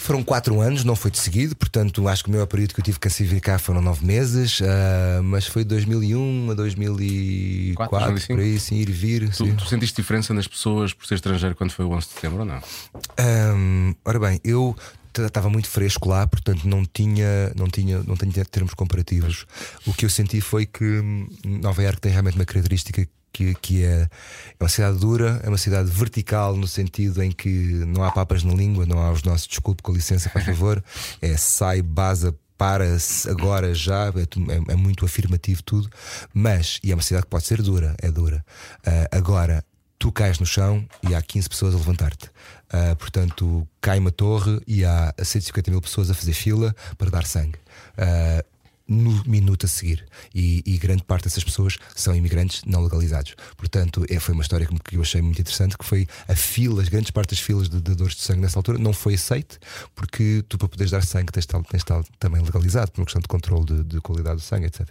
Foram quatro anos, não foi de seguido, portanto acho que o meu período que eu tive que classificar foram nove meses, uh, mas foi de 2001 a 2004, 4, por aí, sim, ir e vir. Tu, sim. tu, sentiste diferença nas pessoas por ser estrangeiro quando foi o 11 de setembro ou não? Um, ora bem, eu estava muito fresco lá, portanto não tinha, não tinha, não tinha termos comparativos. O que eu senti foi que hum, Nova Iorque tem realmente uma característica que, que é, é uma cidade dura, é uma cidade vertical no sentido em que não há papas na língua, não há os nossos desculpe com licença, por favor, <laughs> é sai, basa, para-se agora já, é, é, é, muito afirmativo tudo, mas, e é uma cidade que pode ser dura, é dura. Uh, agora, tu cais no chão e há 15 pessoas a levantar-te. Uh, portanto, cai uma torre e há 150 mil pessoas a fazer fila para dar sangue. Uh, no minuto a seguir. E, e, grande parte dessas pessoas são imigrantes não legalizados. Portanto, é, foi uma história que eu achei muito interessante: que foi a fila, as grandes partes das filas de dadores de sangue nessa altura não foi aceite, porque tu, para poderes dar sangue, tens de estar, tens de estar também legalizado, por uma questão de controle de, de qualidade do sangue, etc.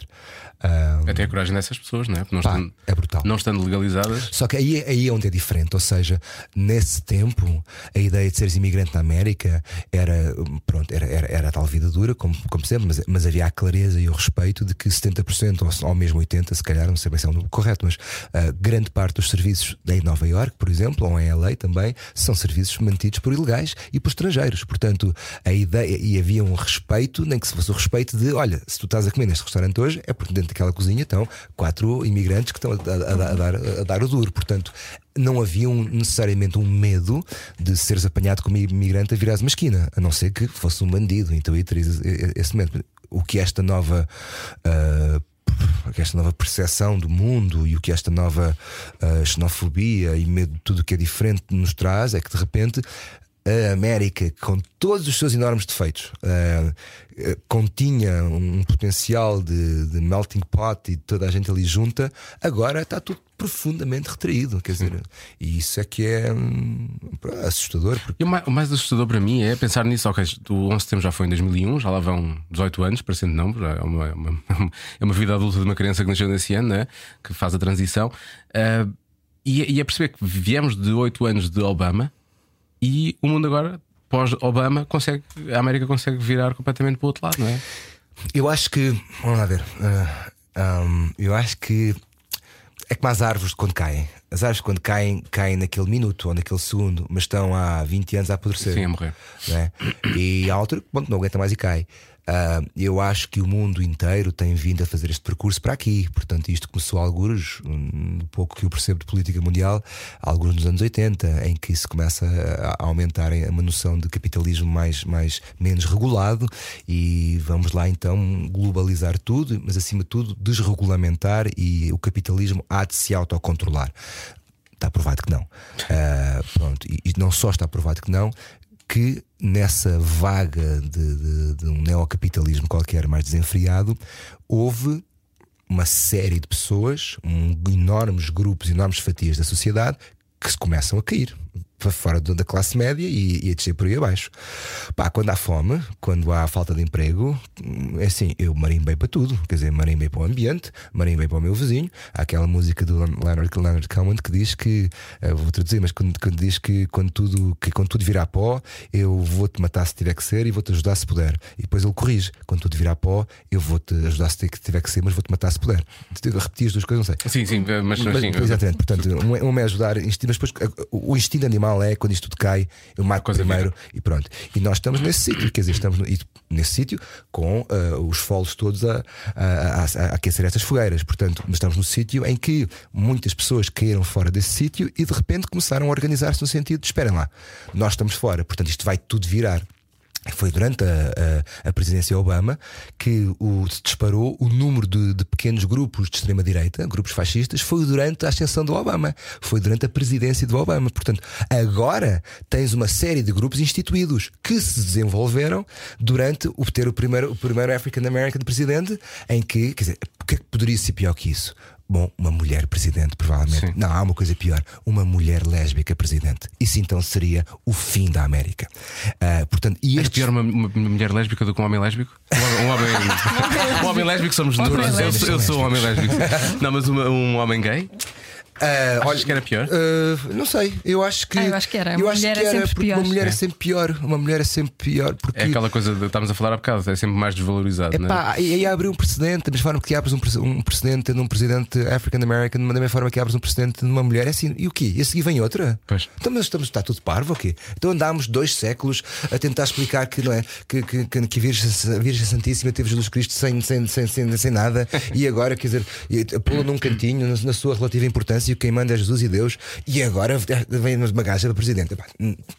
Um, Até a coragem dessas pessoas, não é? Porque não pá, estando, é brutal. Não estando legalizadas. Só que aí, aí é onde é diferente. Ou seja, nesse tempo, a ideia de seres imigrante na América era, pronto, era, era, era tal vida dura, como, como sempre, mas, mas havia a clareza e o respeito de que 70% ou, ou mesmo 80%, se calhar, não sei bem se é um correto, mas uh, grande parte dos serviços em Nova York, por exemplo, ou em LA também, são serviços mantidos por ilegais e por estrangeiros. Portanto, a ideia, e havia um respeito, nem que se fosse o respeito de: olha, se tu estás a comer neste restaurante hoje, é porque dentro daquela cozinha estão quatro imigrantes que estão a, a, a, dar, a dar o duro. Portanto, não havia um, necessariamente um medo de seres apanhado como imigrante a virares uma esquina, a não ser que fosse um bandido, então aí terias esse momento o que esta nova. Uh, esta nova percepção do mundo e o que esta nova uh, xenofobia e medo de tudo que é diferente nos traz é que de repente a América, com todos os seus enormes defeitos, uh, continha um potencial de, de, melting pot e toda a gente ali junta, agora está tudo profundamente retraído. Quer dizer, e isso é que é hum, assustador. Porque... O, mais, o, mais, assustador para mim é pensar nisso. Ok, o 11 de setembro já foi em 2001, já lá vão 18 anos, parecendo não, é uma, é uma, <laughs> é uma vida adulta de uma criança que nasceu nesse ano, né? que faz a transição. Uh, e, e é perceber que viemos de 8 anos de Obama e o mundo agora, pós-Obama, consegue, a América consegue virar completamente para o outro lado, não é? Eu acho que, vamos lá ver, uh, um, eu acho que é como as árvores quando caem. As árvores quando caem, caem naquele minuto ou naquele segundo, mas estão há 20 anos a apodrecer. Sim, a morrer. É? E há altura que não aguenta mais e cai. Uh, eu acho que o mundo inteiro tem vindo a fazer este percurso para aqui. Portanto, isto começou a alguns, um pouco que eu percebo de política mundial, alguns nos anos 80, em que se começa a aumentar uma noção de capitalismo mais, mais menos regulado e vamos lá então globalizar tudo, mas acima de tudo desregulamentar e o capitalismo há de se autocontrolar. Está provado que não. Uh, pronto, e, e não só está provado que não, que nessa vaga de, de, de um neocapitalismo qualquer mais desenfreado, houve uma série de pessoas, um, enormes grupos, enormes fatias da sociedade que se começam a cair para fora da classe média e, e a descer por aí abaixo. Pá, quando há fome, quando há falta de emprego, é assim, eu marimbei para tudo. Quer dizer, marimbei para o ambiente, marimbei para o meu vizinho. Há aquela música do Leonard, Leonard Cohen que diz que, eh, vou traduzir, mas quando, quando, diz que quando tudo, que quando tudo virar pó, eu vou-te matar se tiver que ser e vou-te ajudar se puder. E depois ele corrige: quando tudo virar pó, eu vou-te ajudar se tiver que ser, mas vou-te matar se puder. Repetir as duas coisas, não sei. Sim, sim, mas, mas sim. Exatamente, portanto, um é, é ajudar, mas depois o instinto animal mal é quando isto tudo cai, eu marco Coisa primeiro e pronto. E nós estamos nesse sítio, quer dizer, estamos no, nesse sítio com uh, os folos todos a, a, a, a, aquecer estas fogueiras. Portanto, estamos no sítio em que muitas pessoas caíram fora desse sítio e de repente começaram a organizar-se no sentido de esperem lá, nós estamos fora, portanto, isto vai tudo virar. Foi durante a, a, a, presidência Obama que o, se disparou o número de, de pequenos grupos de extrema-direita, grupos fascistas, foi durante a ascensão do Obama, foi durante a presidência do Obama. Portanto, agora tens uma série de grupos instituídos que se desenvolveram durante o ter o primeiro, o primeiro African American presidente, em que, quer dizer, o que é que poderia ser pior que isso? Bom, uma mulher presidente, provavelmente. Sim. Não, há uma coisa pior. Uma mulher lésbica presidente. Isso então seria o fim da América. Uh, portanto, e estes... É pior uma, uma, mulher lésbica do que um homem lésbico? Um homem, um homem <laughs> lésbico somos nós. Eu, eu, sou um homem lésbico. <laughs> Não, mas uma, um homem gay? Ah, Achas que era pior? ah, não sei, eu acho que. Ah, eu acho que era. Eu Uma acho mulher que é era sempre porque pior. uma mulher é. É. sempre pior. Uma mulher é sempre pior. Porque É aquela coisa de estamos a falar há bocado, é sempre mais desvalorizado. é? Epá, e aí abre um precedente, da mesma forma que abres um, um precedente tendo um presidente African American, da mesma forma que abres um precedente numa mulher, é assim, e o quê? E a seguir vem outra? Pois. Então, mas estamos, está tudo parvo, o quê? Então andámos dois séculos a tentar explicar que não é que, que, que, que a, Virgem, a Virgem Santíssima teve Jesus Cristo sem, sem, sem, sem, sem nada, e agora, quer dizer, pô-lo num cantinho, na, na sua relativa importância, e quem manda é Jesus e Deus, e agora vem uma gaja para presidente.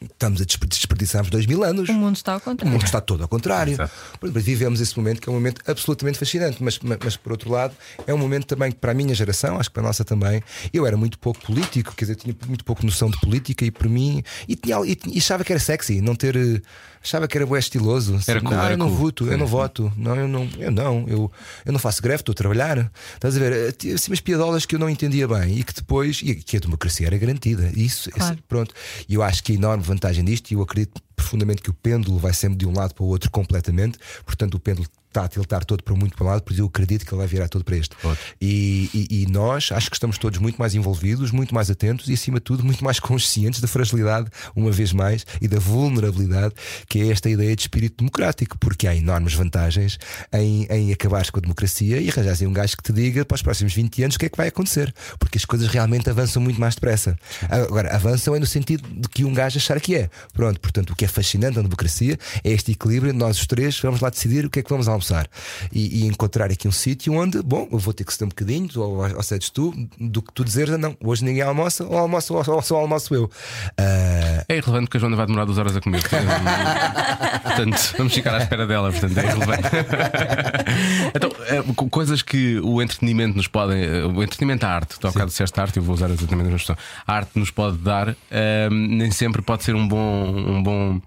Estamos a desper- desperdiçarmos dois mil anos. O mundo está ao O contrário. mundo está todo ao contrário. Vivemos esse momento que é um momento absolutamente fascinante, mas, mas, mas, por outro lado é um momento também que para a minha geração, acho que para a nossa também, eu era muito pouco político, quer dizer, tinha muito pouco noção de política e por mim e, tinha, e, e achava que era sexy, não ter. Achava que era bué estiloso. Era Assim, cool, não, era eu não cool. voto, eu não voto. Não, eu não, eu não, eu, eu não faço greve, estou a trabalhar. Estás a ver? Eh, Tinha assim umas piadolas que eu não entendia bem e que depois, e que a democracia era garantida. Isso, Claro. esse- Pronto. E eu acho que a enorme vantagem disto, e eu acredito profundamente que o pêndulo vai sempre de um lado para o outro completamente, portanto o pêndulo está a tiltar todo para muito para um lado, por isso eu acredito que ele vai virar todo para este. E, e- e nós acho que estamos todos muito mais envolvidos, muito mais atentos e, acima de tudo, muito mais conscientes da fragilidade, uma vez mais, e da vulnerabilidade, que é esta ideia de espírito democrático, porque há enormes vantagens em, em acabares com a democracia e arranjares um gajo que te diga para os próximos 20 anos o que é que vai acontecer, porque as coisas realmente avançam muito mais depressa. Agora, avançam é no sentido de que um gajo achar que é. Pronto, portanto, o que é fascinante na democracia é este equilíbrio, nós os três vamos lá decidir o que é que vamos almoçar e, e encontrar aqui um sítio onde, bom, eu vou ter que ceder um bocadinho, ou, ou cedes tu, do que tu dizeres, não, hoje ninguém almoça, ou almoço, ou, ou só almoço eu. Ah, É irrelevante porque a Joana vai demorar duas horas a comer. <laughs> portanto, vamos ficar à espera dela, portanto, é irrelevante. <laughs> então, co- coisas que o entretenimento nos podem. eh, O entretenimento, a arte, tu há bocado disseste arte, eu vou usar exatamente a mesma expressão. A arte nos pode dar, eh, nem sempre pode ser um bom. Um bom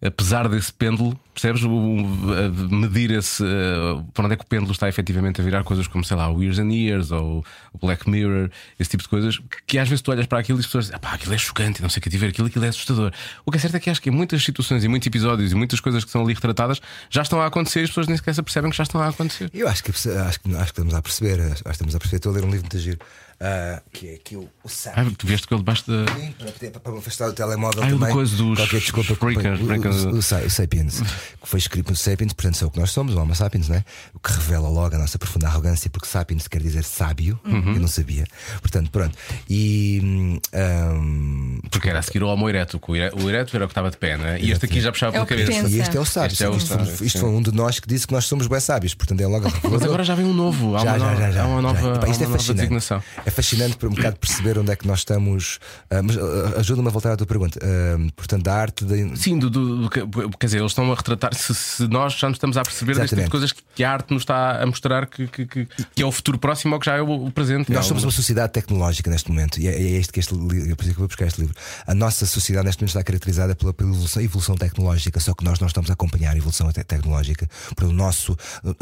Apesar desse pêndulo, percebes? O, medir esse. eh, para onde é que o pêndulo está efetivamente a virar coisas como, sei lá, o Years and Years ou o Black Mirror, esse tipo de coisas, que, que às vezes tu olhas para aquilo e as pessoas dizem, pá, aquilo é chocante, não sei o que tiver aquilo, aquilo é assustador. O que é certo é que acho que em muitas situações e muitos episódios e muitas coisas que são ali retratadas já estão a acontecer e as pessoas nem sequer se percebem que já estão a acontecer. Eu acho que, acho, que, acho que estamos a perceber, acho que estamos a perceber. Estou a ler um livro muito giro, ah, que é que o, o Ah, sábio. tu veste com ele debaixo da. Sim, para, para me afastar do telemóvel Ah, o do também. coisa dos Qualquer desculpa Spreaker, o, Spreaker. o, o, Sa- o Sapiens, que foi escrito no Sapiens, portanto, é o que nós somos, o Homo Sapiens, né? o que revela logo a nossa profunda arrogância, porque Sapiens quer dizer sábio, Uhum. eu não sabia. Portanto, pronto. E. hum, hum, Porque era a seguir o Homo ereto, que o ere- o ereto era o que estava de pé, né? e este aqui já puxava É o pela que cabeça. pensa. e este é o sábio. Este é o isto, sábio, foi- isto sim. foi um de nós que disse que nós somos bem sábios, portanto é logo a Mas agora já vem um novo, há, uma, já, nova, já, já, há uma nova, já. Epá, há isto uma é fascinante. designação. É fascinante para um bocado perceber onde é que nós estamos. Ah, mas ah, ajuda-me a voltar à tua pergunta. Ah, portanto, da arte da. Sim, do, do- do que- quer dizer, eles estão a retratar. Se, se nós já nos estamos a perceber deste tipo de Exatamente. coisas que, que a arte nos está a mostrar que, que, que- que é o futuro próximo ou que já é o, o presente. Nós somos uma sociedade tecnológica neste momento, e é, é este que este livro, por isso que eu vou buscar este livro. A nossa sociedade neste momento está caracterizada pela, pela evolução, evolução tecnológica, só que nós não estamos a acompanhar a evolução te- tecnológica. Pelo nosso,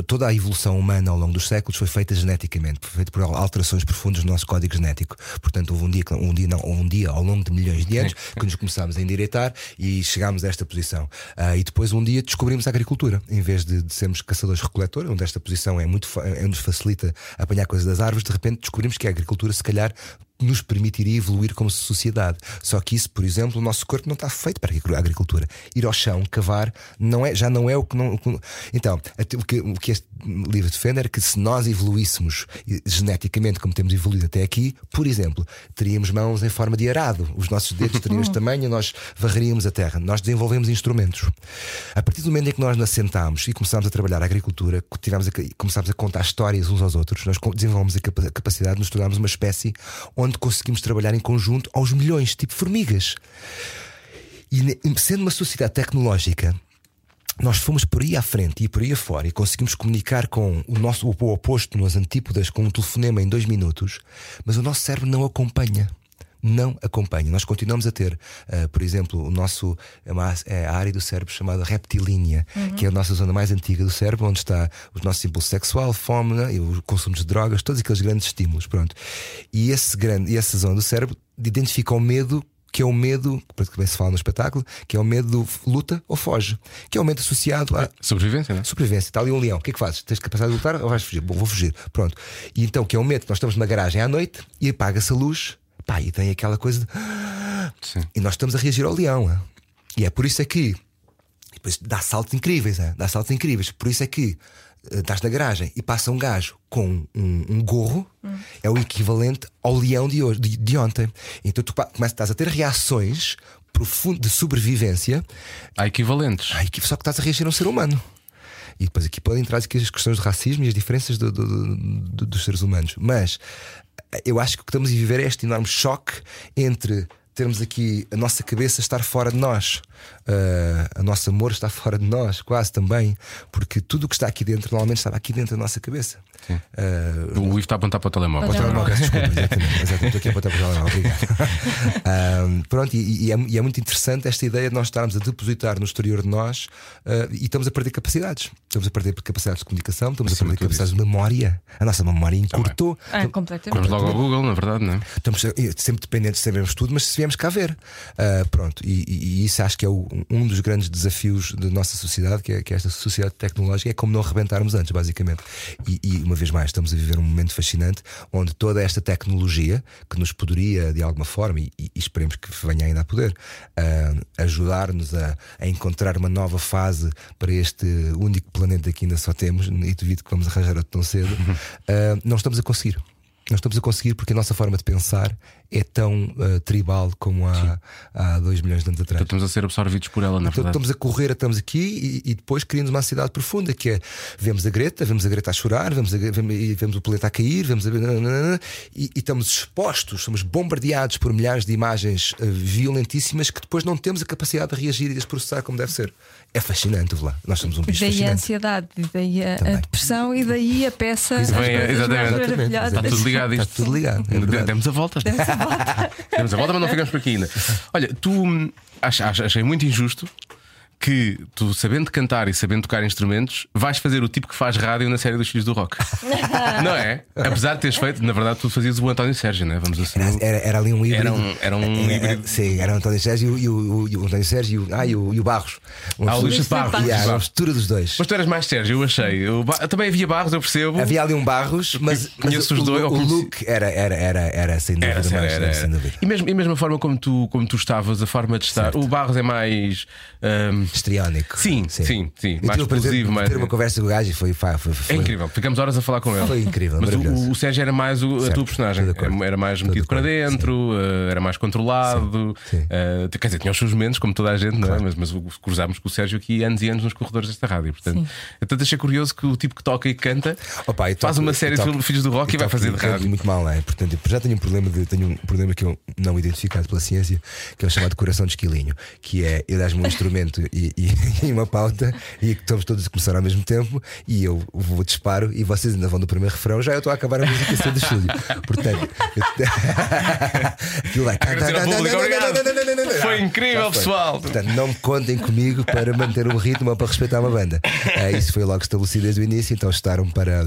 toda a evolução humana ao longo dos séculos foi feita geneticamente, foi feita por alterações profundas no nosso código genético. Portanto, houve um dia, um dia, não, um dia ao longo de milhões de anos que nos começámos a endireitar e chegámos a esta posição. Ah, e depois um dia descobrimos a agricultura, em vez de, de sermos caçadores-recoletores, onde esta posição é muito é, nos facilita apanhar coisas das árvores, de repente descobrimos que a agricultura, se calhar, nos permitiria evoluir como sociedade. Só que isso, por exemplo, o nosso corpo não está feito para a agricultura. Ir ao chão, cavar, não é, já não é o que não. o que- Então, o que, o que este livro defende era que se nós evoluíssemos geneticamente como temos evoluído até aqui, por exemplo, teríamos mãos em forma de arado, os nossos dedos teriam este <laughs> tamanho, nós varreríamos a terra. Nós desenvolvemos instrumentos. A partir do momento em que nós nos assentámos e começámos a trabalhar a agricultura, tivemos a, começámos a contar histórias uns aos outros, nós desenvolvemos a capa- capacidade de nos tornarmos uma espécie onde conseguimos trabalhar em conjunto aos milhões, tipo formigas. E sendo uma sociedade tecnológica, nós fomos por aí à frente e por aí afora e conseguimos comunicar com o nosso o oposto nas antípodas com um telefonema em dois minutos, mas o nosso cérebro não acompanha. Não acompanha. Nós continuamos a ter, ah, por exemplo, o nosso é uma- é a área do cérebro chamada reptilínea, que é a nossa zona mais antiga do cérebro, onde está o nosso impulso sexual, fome né, e o consumo de drogas, todos aqueles grandes estímulos. Pronto. E esse grande, e essa zona do cérebro identifica o medo que é o medo, que também se fala no espetáculo, que é o medo do luta ou foge, que é o medo associado à Sobrevivência, não é? sobrevivência. Está ali um leão, o que é que fazes? Tens capacidade de lutar ou vais fugir? Bom, vou fugir. Pronto. E então, que é o medo, que nós estamos numa garagem à noite e apaga-se a luz, pá, e tem aquela coisa de. Sim. E nós estamos a reagir ao leão. hein? E é por isso é que. Depois dá saltos incríveis, hein? dá saltos incríveis. Por isso é que eh, estás na garagem e passa um gajo com um, um gorro, é o equivalente ao leão de, hoje, de, de ontem. Então tu começas, estás a ter reações profundas de sobrevivência, Há equivalentes. que só que estás a reagir a um ser humano. E depois aqui podem entrar aqui as questões de racismo e as diferenças do- do- do- do- dos seres humanos. Mas eh, eu acho que o que estamos a viver é este enorme choque entre termos aqui a nossa cabeça estar fora de nós, eh, a nosso amor está fora de nós, quase também, porque tudo o que está aqui dentro normalmente estava aqui dentro da nossa cabeça. Eh, O Ivo está a apontar para o telemóvel. para o telemóvel, desculpa, <laughs> exatamente, exatamente. Estou aqui a apontar para o telemóvel, obrigado. <laughs> Ahm, pronto, e, e é, e é muito interessante esta ideia de nós estarmos a depositar no exterior de nós ah, e estamos a perder capacidades. Estamos a perder capacidades de comunicação, estamos Acima a de perder capacidades de memória. A nossa memória encurtou. Ah, completamente. Vamos logo ao Google, na verdade, não é? Estamos eh, sempre dependentes, sabemos tudo, mas se viemos cá ver. Pronto, e, e- e isso acho que é o- um dos grandes desafios da nossa sociedade, que é, que é esta sociedade tecnológica, é como não arrebentarmos antes, basicamente. E, e, uma vez mais, estamos a viver um momento fascinante onde toda esta tecnologia que nos poderia, de alguma forma, e, e esperemos que venha ainda a poder, ah, ajudar-nos a, a encontrar uma nova fase para este único planeta que ainda só temos, e duvido que vamos arranjar outro tão cedo, ah, não estamos a conseguir. Não estamos a conseguir porque a nossa forma de pensar é tão ah, tribal como há, há dois milhões de anos atrás. Portanto, estamos a ser absorvidos por ela, na Então, verdade. estamos a correr, estamos aqui e, e depois criamos uma ansiedade profunda que é vemos a Greta, vemos a Greta a chorar, vemos, a, vemos, vemos o planeta a cair, vemos a, e, e estamos expostos, somos bombardeados por milhares de imagens eh, violentíssimas que depois não temos a capacidade de reagir e de as processar como deve ser. É fascinante, lá. Nós somos um E bicho daí a fascinante. ansiedade, e daí a, a Também. depressão, e daí a peça. Bem, exatamente. Está tudo ligado Está isto. tudo ligado. É verdade. Demos a volta. <laughs> Demos a volta, mas não ficamos por aqui ainda. Olha, tu hum, ach- ach- achei muito injusto que tu, sabendo cantar e sabendo tocar instrumentos, vais fazer o tipo que faz rádio na série dos Filhos do Rock. <laughs> não é? Apesar de teres feito, na verdade, tu fazias o António Sérgio, não é? Vamos assumir. Era, era ali um híbrido. Era um- era um Era- híbrido. Sim, era o António Sérgio e o, o, e o António Sérgio e o, ah, e o, e o Barros. Uma Ah, o Luís mistura- Barros. Yeah, Barros. mistura dos dois. Mas tu eras mais Sérgio, eu achei. Eu, ba- também havia barros, eu percebo. Havia ali um Barros, mas, mas Conheço o, os dois, o, o look era, era, era, era sem dúvida. Era, mais, era, sem era. dúvida. E mesmo, e mesmo a forma como tu, como tu estavas, a forma de estar. O Barros é mais. hum, Histriónico. Sim, sim, sim. Eu Mais explosivo, de mais- ter uma conversa com o gajo e foi, foi, foi, É foi- incrível, ficamos horas a falar com ele. Foi incrível, Mas o, o Sérgio era mais o- a Certo, tua personagem. Era, mais de metido para acordo, dentro, eh, era mais controlado. Sim, sim. eh, quer dizer, tinha os seus momentos, como toda a gente, não é? mas, mas cruzámos com o Sérgio aqui anos e anos nos corredores desta rádio. Portanto, Sim. então achei curioso que o tipo que toca e canta Opa, e faz toco- uma série toco- de Filhos do Rock e, vai toco- fazer de toco rádio. muito mal, não é? Portanto, eu já tenho um problema de, tenho um problema que eu não identificado pela ciência, que é o chamado coração de esquilinho, que é eu dás-me um <laughs> instrumento e, e- <laughs> e uma pauta e que estamos todos a começar ao mesmo tempo e eu vou disparo e vocês ainda vão do primeiro refrão, já eu estou a acabar a música cedo do estúdio. Portanto, <laughs> aquilo vai. Público, obrigado. Foi incrível, pessoal. Portanto, não me contem comigo para manter um ritmo ou para respeitar uma banda. Eh, isso foi logo estabelecido desde o início, então estaram para.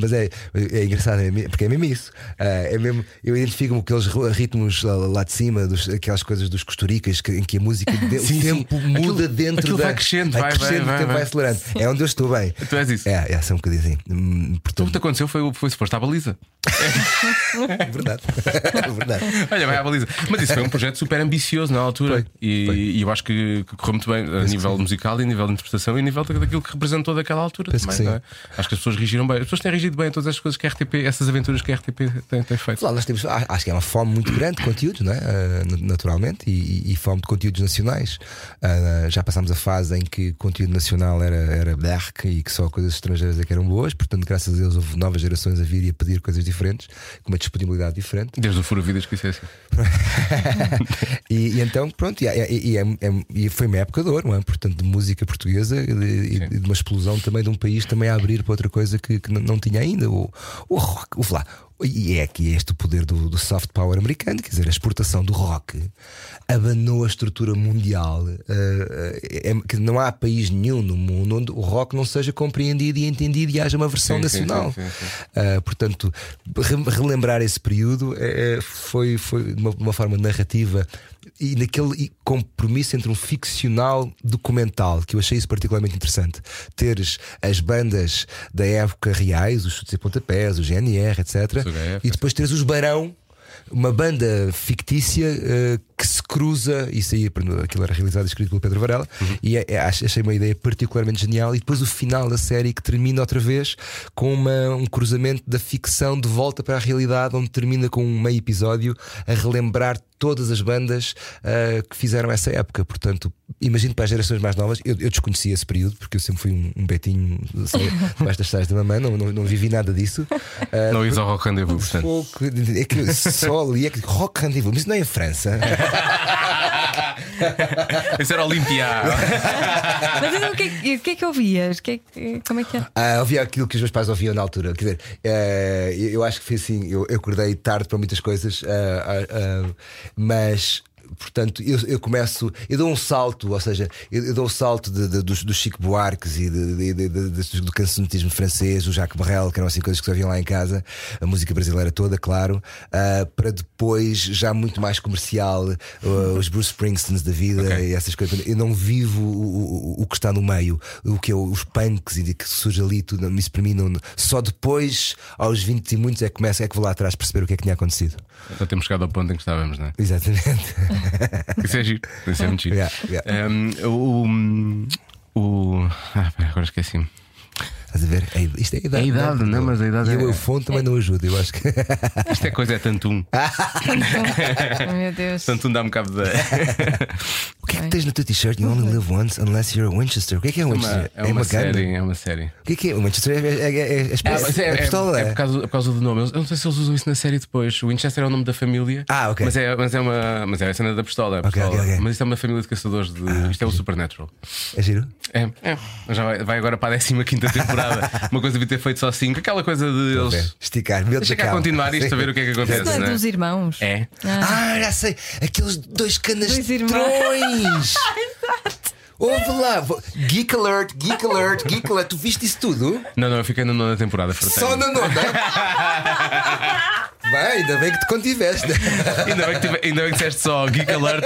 Mas é, é engraçado, é porque é mesmo isso. Eh, é mesmo, eu identifico-me com aqueles ritmos lá, lá de cima, dos, aquelas coisas dos costuricas que- em que a música, de- Sim, o sim. tempo Aquilo- muda dentro aquilo da. vai crescendo, vai, vai, crescendo, vai, tempo vai. vai acelerando. É onde eu estou bem. <laughs> Tu és isso. É, é, só um bocadinho assim. Hum, Tudo o Portanto, que te aconteceu foi, foi se foste à baliza. é <laughs> verdade. É <laughs> verdade. Olha, vai à baliza. Mas isso foi um projeto super ambicioso na altura. Foi, e, foi. e eu acho que, que correu muito bem a nível musical e a nível de interpretação e a nível da- daquilo que representou daquela altura Penso também. é? Acho que as pessoas reagiram bem. As pessoas têm reagido bem a todas as coisas que a RTP, essas aventuras que a RTP tem, tem feito. Lá nós temos, acho que é uma fome muito grande de conteúdos, não é? Ah, na- naturalmente, e, e- fome de conteúdos nacionais. Ah, já passámos a fase em que conteúdo nacional era, era berk e que só coisas estrangeiras é que eram boas, portanto, graças a Deus, houve novas gerações a vir e a pedir coisas diferentes, com uma disponibilidade diferente. Desde o Furo Vidas que isso é assim. <laughs> e, e então, pronto, e, e- e é- é- e foi uma época de ouro, não é? portanto, de música portuguesa e de, de uma explosão também de um país também a abrir para outra coisa que, que não- tinha ainda. O, o rock, o lá. E é aqui este o poder do, do soft power americano, quer dizer, a exportação do rock abanou a estrutura mundial. eh, é- que não há país nenhum no mundo onde o rock não seja compreendido e entendido e haja uma versão Sim, nacional. sim, sim. Uh, portanto, re- relembrar esse período eh, foi, foi de uma, de uma forma narrativa e naquele compromisso entre um ficcional documental, que eu achei isso particularmente interessante. Teres as bandas da época reais, os chutes e pontapés, o GNR, etc. E depois teres os Barão. Uma banda fictícia eh, que se cruza, isso aí, aquilo era realizado e escrito pelo Pedro Varela, e é- é- ach- achei uma ideia particularmente genial. E depois o final da série que termina outra vez com uma- um cruzamento da ficção de volta para a realidade, onde termina com um meio episódio a relembrar todas as bandas ah, que fizeram essa época. Portanto, imagino para as gerações mais novas, eu, eu desconhecia esse período, porque eu sempre fui um, um betinho <laughs> só debaixo das saias da mamãe, não, não, não vivi nada disso. Ah, Não is ao Rock Rendezvous, portanto. pouco, é que só ali é que rock rendezvous, mas isso não é em França. <laughs> <laughs> Isso era Olimpia. <laughs> Mas então, o que, é- o que é que ouvias? O que é que- como é que é? Ah, ouvia aquilo que os meus pais ouviam na altura. Quer dizer, eh, eu eu acho que foi assim. Eu, eu acordei tarde para muitas coisas, ah, ah, ah, mas. Portanto, eu, eu começo, eu dou um salto, ou seja, eu, eu dou o salto de, de, dos, dos Chico Buarques e de, de, do cancionismo francês, o Jacques Brel, que eram assim coisas que ouviam lá em casa, a música brasileira toda, claro, ah, para depois, já muito mais comercial, ah, os Bruce Springsteens da vida Ok. e essas coisas. Eu não vivo o, o, o que está no meio, o que é os punks e que surge ali, tudo, isso para mim não. Só depois, aos 20 e muitos, é que começa, é que vou lá atrás perceber o que é que tinha acontecido. Já temos chegado ao ponto em que estávamos, não é? Exatamente. <laughs> <laughs> Isso é giro. Isso é muito giro. Yeah, yeah. Um, o. o ah, agora esqueci-me. Estás a ver? É, isto é a idade. É a idade, não, mas a idade E é- o Eufone também não ajuda, eu acho que. <laughs> Isto é coisa, é tantum. Oh, <laughs> meu Deus. Tantum dá um bocado da. <laughs> o que é que tens no teu t-shirt? You only live once unless you're a Winchester. O que é que é um Winchester? É uma, ganda. série, é uma série. O que é que é? O Winchester é, é, é, é, a Ah, é, a é- pistola. é por, causa, é por causa do nome. Eu não sei se eles usam isso na série depois. O Winchester é o nome da família. Ah, ok. Mas é, mas é, uma, mas é a cena da pistola. é pistola. ok, ok. Mas isto é uma família de caçadores de. isto é o Supernatural. É giro? É, é. Já vai, vai agora para a 15 temporada. Uma coisa devia ter feito só 5. Aquela coisa de Vou eles. Esticar. Meu Deixa cá continuar isto a ver o que é que acontece. Não é não é? dos irmãos. É. Ah, já sei. Aqueles dois Dois irmãos. canastrões. <laughs> Ouve lá. Geek Alert, Geek Alert, Geek Alert. Tu viste isso tudo? Não, não, eu fiquei na nona temporada. fartei-me. Só na nona. <laughs> Bem, ainda bem que te contiveste. Ainda bem, que tive- ainda bem que disseste só Geek Alert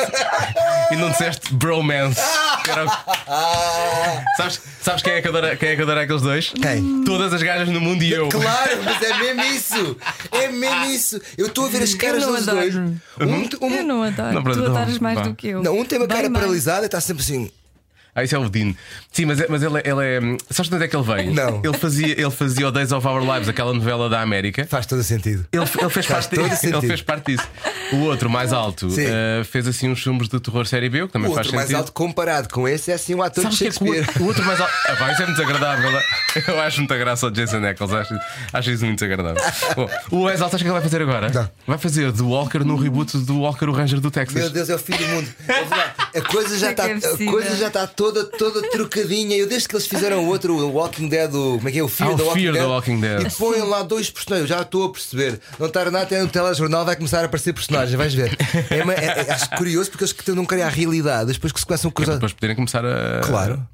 e não disseste Bromance. Que era <laughs> Sabes, sabes quem, é que adora, quem é que adora aqueles dois? Quem? Todas as gajas no mundo e eu. Claro, mas é mesmo isso. É mesmo isso. Eu estou a ver as caras dos dois. Um, um- Eu não adoro. Não, tu não, adoras mais vá. do que eu. não, um tem uma Bem cara mais. paralisada e está sempre assim. Ah, isso é o Dean. Sim, mas, é- mas ele, é- ele é. Sabes de onde é que ele veio? Não. Ele fazia, ele fazia o Days of Our Lives, aquela novela da América. Faz todo sentido. Ele, ele fez, Faz parte, todo ele sentido. fez parte disso. O outro, mais alto, Sim. eh, fez assim uns filmes de terror série B, o que também O faz outro mais sentido. alto comparado com esse é assim um ator Sabes de que é que o Shakespeare. outro, o outro mais alto. Ah, pá, isso é muito desagradável. não é? <laughs> Eu acho muita graça ao Jason Eccles. Acho, acho isso muito desagradável. <laughs> Bom, o mais alto, acho que ele vai fazer agora? Não. Vai fazer do Walker no reboot do Walker, o Ranger do Texas. Meu Deus, é o fim do mundo. A coisa já É que está é a possível. coisa já está toda, toda trocadinha. Eu desde que eles fizeram o outro, o Walking Dead, o, como é que é? O Fear, Ah, o Walking, Fear Dead, da Walking Dead. E põem lá dois personagens. Eu já estou a perceber. Não está nada, até no telejornal vai começar a aparecer personagens. Vais ver. É, uma- é- é- acho curioso porque eles que não criar a realidade, depois que se começam a cruzar. Depois poderem começar a. Claro.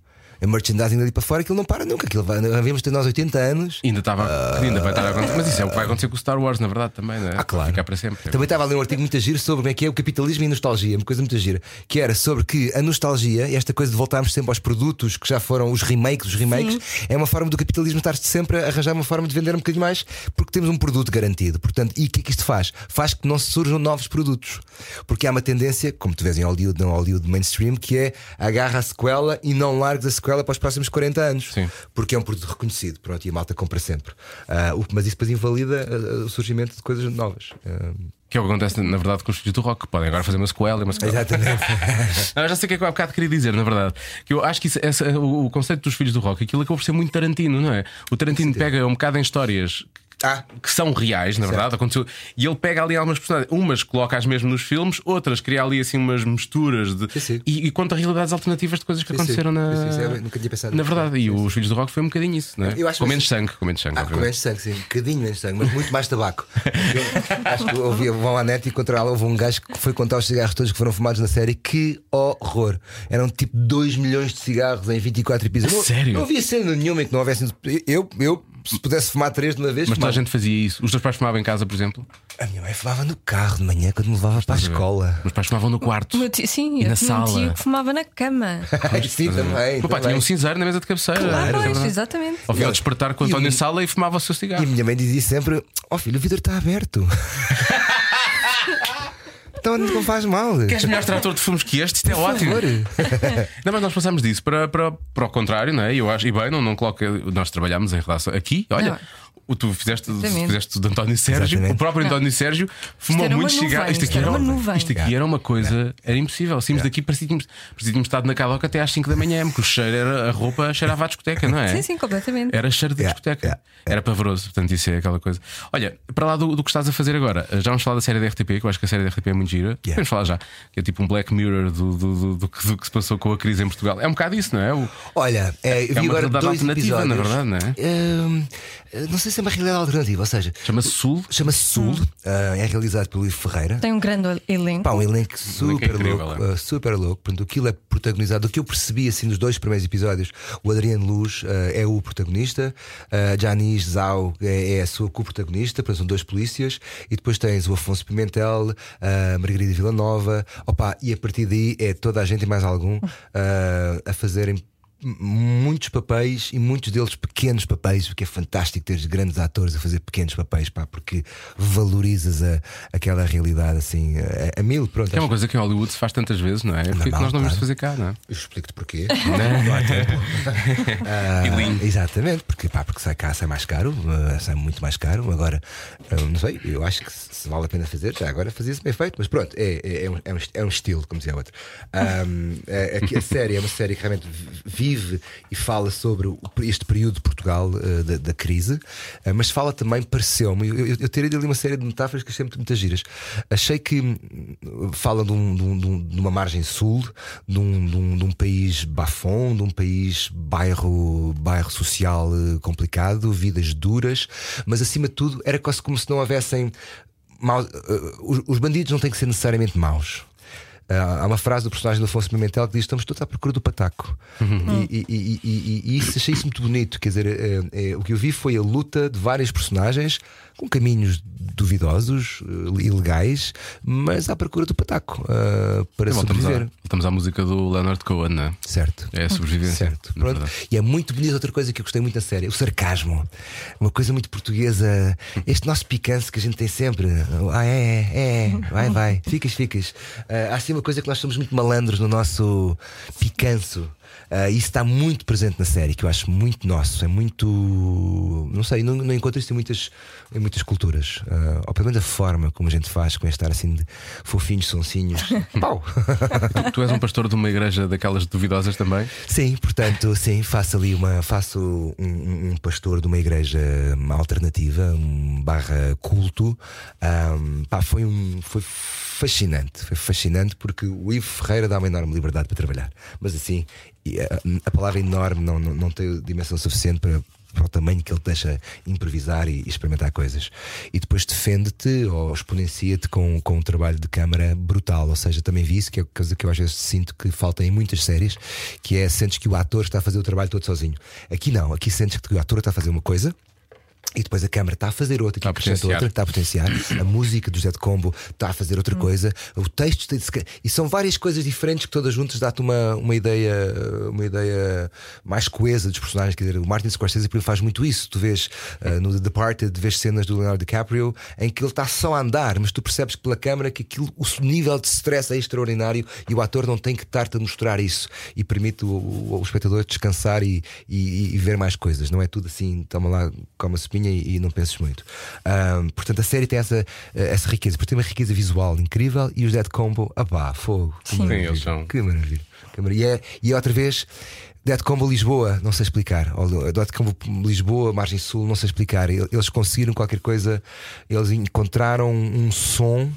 A merchandising dali para fora, aquilo não para nunca. Aquilo vai, devemos ter nós 80 anos. Ainda estava. ainda vai estar a acontecer. Mas isso é o que vai acontecer com o Star Wars, na verdade, também, não é? Ah, claro. Ficar para sempre. Também estava a ler um artigo muito giro sobre como é que é o capitalismo e a nostalgia, uma coisa muito gira, que era sobre que a nostalgia, esta coisa de voltarmos sempre aos produtos que já foram os remakes, os remakes, é uma forma do capitalismo estar sempre a arranjar uma forma de vender um bocadinho mais, porque temos um produto garantido. Portanto, e o que é que isto faz? Faz que não se surjam novos produtos. Porque há uma tendência, como tu vês em Hollywood, no Hollywood mainstream, que é agarra a sequela e não largas a sequela para os próximos 40 anos. Sim. Porque é um produto reconhecido, pronto, e a malta compra sempre. Ah, o- mas isso depois invalida ah, o surgimento de coisas novas. Ah, Que é o que acontece, na verdade, com os filhos do rock. Podem agora fazer uma sequela e uma sequela. Exatamente. <laughs> Não, eu já sei o que é que eu há bocado queria dizer, na verdade. Que eu acho que isso- essa- o, o conceito dos filhos do rock, aquilo acabou por ser muito Tarantino, não é? O Tarantino pega um bocado em histórias Ah. que são reais, na verdade, aconteceu. E ele pega ali algumas personagens, umas coloca-as mesmo nos filmes, outras cria ali assim umas misturas de. Sim, sim. E, e conta realidades alternativas de coisas que Sim, aconteceram na. Nunca tinha pensado Na verdade, e os filhos do rock foi um bocadinho isso, não é? Eu acho com menos sangue, com menos sangue, Ah, com menos sangue, sim, um bocadinho menos sangue, mas muito mais tabaco. Acho que ouvi, vão à net e encontraram lá, houve um gajo que foi contar os cigarros todos que foram fumados na série. Que horror! Eram tipo 2 milhões de cigarros em 24 episódios. Não- sério? Não havia cena nenhuma em que não houvesse. Eu, eu se pudesse fumar três de uma vez, Mas toda a fumava. gente fazia isso. Os teus pais fumavam em casa, por exemplo? a minha mãe fumava no carro de manhã quando me levava para a escola. Meus pais fumavam no quarto. O meu tio- sim, E eu na tinha um sala? tio que fumava na cama. <laughs> Sim, também. Meu pai tinha também. um cinzeiro na mesa de cabeceira. Claro, pois, exatamente. Ouvia ao despertar com o E o António mi- Sala e fumava o seu E a cigarro. minha mãe dizia sempre: Ó filho, o vidro está aberto. <laughs> então não faz mal. Queres melhor trator de fumos que este? Isto é Por ótimo. favor. <laughs> Não, mas nós passamos disso para, para, para o contrário, não é? Eu acho, e bem, não, não coloca. Nós trabalhámos em relação. Aqui, olha. Não. O tu fizeste, Exatamente. fizeste de António Sérgio, Exatamente. o próprio António Sérgio fumou muito cigarro. Isto aqui era era, uma nuvem. isto aqui era uma coisa, era impossível. Saímos daqui, parecia que tínhamos, estado na Cadoca até às 5 da manhã, porque o cheiro era, a roupa cheirava à discoteca, não é? Sim, sim, completamente. Era cheiro de Yeah, discoteca. yeah, Era pavoroso, portanto, isso é aquela coisa. Olha, para lá do, do que estás a fazer agora, já vamos falar da série da RTP, que eu acho que a série da RTP é muito gira. Podemos falar já, que é tipo um Black Mirror do, do, do, do que, do que se passou com a crise em Portugal. É um bocado isso, não é? O- Olha, é, vi uma agora realidade dois alternativa, episódios. na verdade, não é? Hum, não sei se é uma realidade alternativa, ou seja, Chama-se Sul. chama-se Sul, ah, é realizado pelo Ivo Ferreira. Tem um grande elenco. Pá, um elenco elenco é super incrível, louco, é. uh, super louco. Portanto, aquilo é protagonizado. O que eu percebi assim nos dois primeiros episódios, o Adriano Luz uh, é o protagonista, uh, Janice Zhao é, é a sua co-protagonista, portanto, são dois polícias, e depois tens o Afonso Pimentel, a Margarida Villanova, opa, e a partir daí é toda a gente e mais algum uh, a fazerem muitos papéis e muitos deles pequenos papéis, o que é fantástico ter grandes atores a fazer pequenos papéis, pá, porque valorizas a, aquela realidade assim a, a mil. Pronto, é uma coisa que em Hollywood se faz tantas vezes, não é? Porque Normal, nós não vamos claro. fazer cá, não é? eu explico-te porquê. <laughs> Não há tempo. <laughs> Ah, exatamente, porque, pá, porque sai cá, sai mais caro, ah, sai muito mais caro. Agora, ah, não sei, eu acho que se vale a pena fazer, já agora fazia-se bem feito, mas pronto, é, é, é um, é um- é um estilo, como dizia a outra. Ah, é- aqui a série é uma série que realmente vive e fala sobre este período de Portugal ah, da, da crise, ah, mas fala também, pareceu-me, eu, eu, eu tirei ali uma série de metáforas que achei muito, muitas giras. Achei que hum, fala de, um- de um- de um- uma margem sul, de um, de um- de um país bafão, de um país bairro, bairro social eh, complicado, vidas duras, mas acima de tudo era quase como se não houvessem. maus- eh, os, os bandidos não têm que ser necessariamente maus. Há uma frase do personagem do Afonso Pimentel que diz: Estamos todos à procura do pataco. E, e- e- e- e- isso achei isso muito bonito. Quer dizer, eh, eh, o que eu vi foi a luta de vários personagens com caminhos duvidosos, eh, ilegais, mas à procura do pataco ah, para à, sobreviver. voltamos à música do Leonard Cohen, não é? Certo. É a sobrevivência. Certo. Pronto. E é muito bonito outra coisa que eu gostei muito da série, o sarcasmo. Uma coisa muito portuguesa. Este nosso picante que a gente tem sempre. Ah, é, é, é. Vai, vai. Ficas, ficas. Ah, há assim uma coisa que nós somos muito malandros no nosso picanço. Ah, isso está muito presente na série, que eu acho muito nosso. É muito. Não sei, não, não encontro isso em muitas, em muitas culturas. Ah, ou pelo menos a forma como a gente faz com este estar assim de fofinhos, sonsinhos. <laughs> Pau! Tu, tu és um pastor de uma igreja daquelas duvidosas também? Sim, portanto, sim, faço ali uma. Faço um, um- um pastor de uma igreja alternativa, um barra culto. Ahm, pá, foi um. Foi fascinante. Foi fascinante porque o Ivo Ferreira dá uma enorme liberdade para trabalhar. Mas assim, a, a palavra enorme não, não, não tem dimensão suficiente para. Para o tamanho que ele deixa improvisar e, e experimentar coisas. E depois defende-te ou exponencia-te com, com um trabalho de câmara brutal. Ou seja, também vi isso, que é coisa que eu às vezes sinto que falta em muitas séries, que é sentes que o ator está a fazer o trabalho todo sozinho. Aqui não, aqui sentes que o ator está a fazer uma coisa. E depois a câmara está a fazer outra, que Está a acrescenta outra, está a potenciar. A música do Zé de Combo está a fazer outra coisa. O texto se- E são várias coisas diferentes que todas juntas dá-te uma, uma ideia uma ideia mais coesa dos personagens. Quer dizer, o Martin Scorsese faz muito isso. Tu vês ah, no The Departed, vês cenas do Leonardo DiCaprio em que ele está só a andar, mas tu percebes pela câmara que aquilo, o nível de stress é extraordinário e o ator não tem que estar-te a mostrar isso e permite o, o- o espectador descansar e, e- e ver mais coisas. Não é tudo assim, toma lá, come a sopinha e, e não penses muito. Ahm, portanto, a série tem essa, essa riqueza, porque tem uma riqueza visual incrível e os Dead Combo, apá, fogo. Que Sim. maravilha. Eles são. Que maravilha. Que maravilha. E, é, e é outra vez. Dead Combo Lisboa, não sei explicar. Ou Dead Combo Lisboa, Margem Sul, não sei explicar. Eles conseguiram qualquer coisa, eles encontraram um som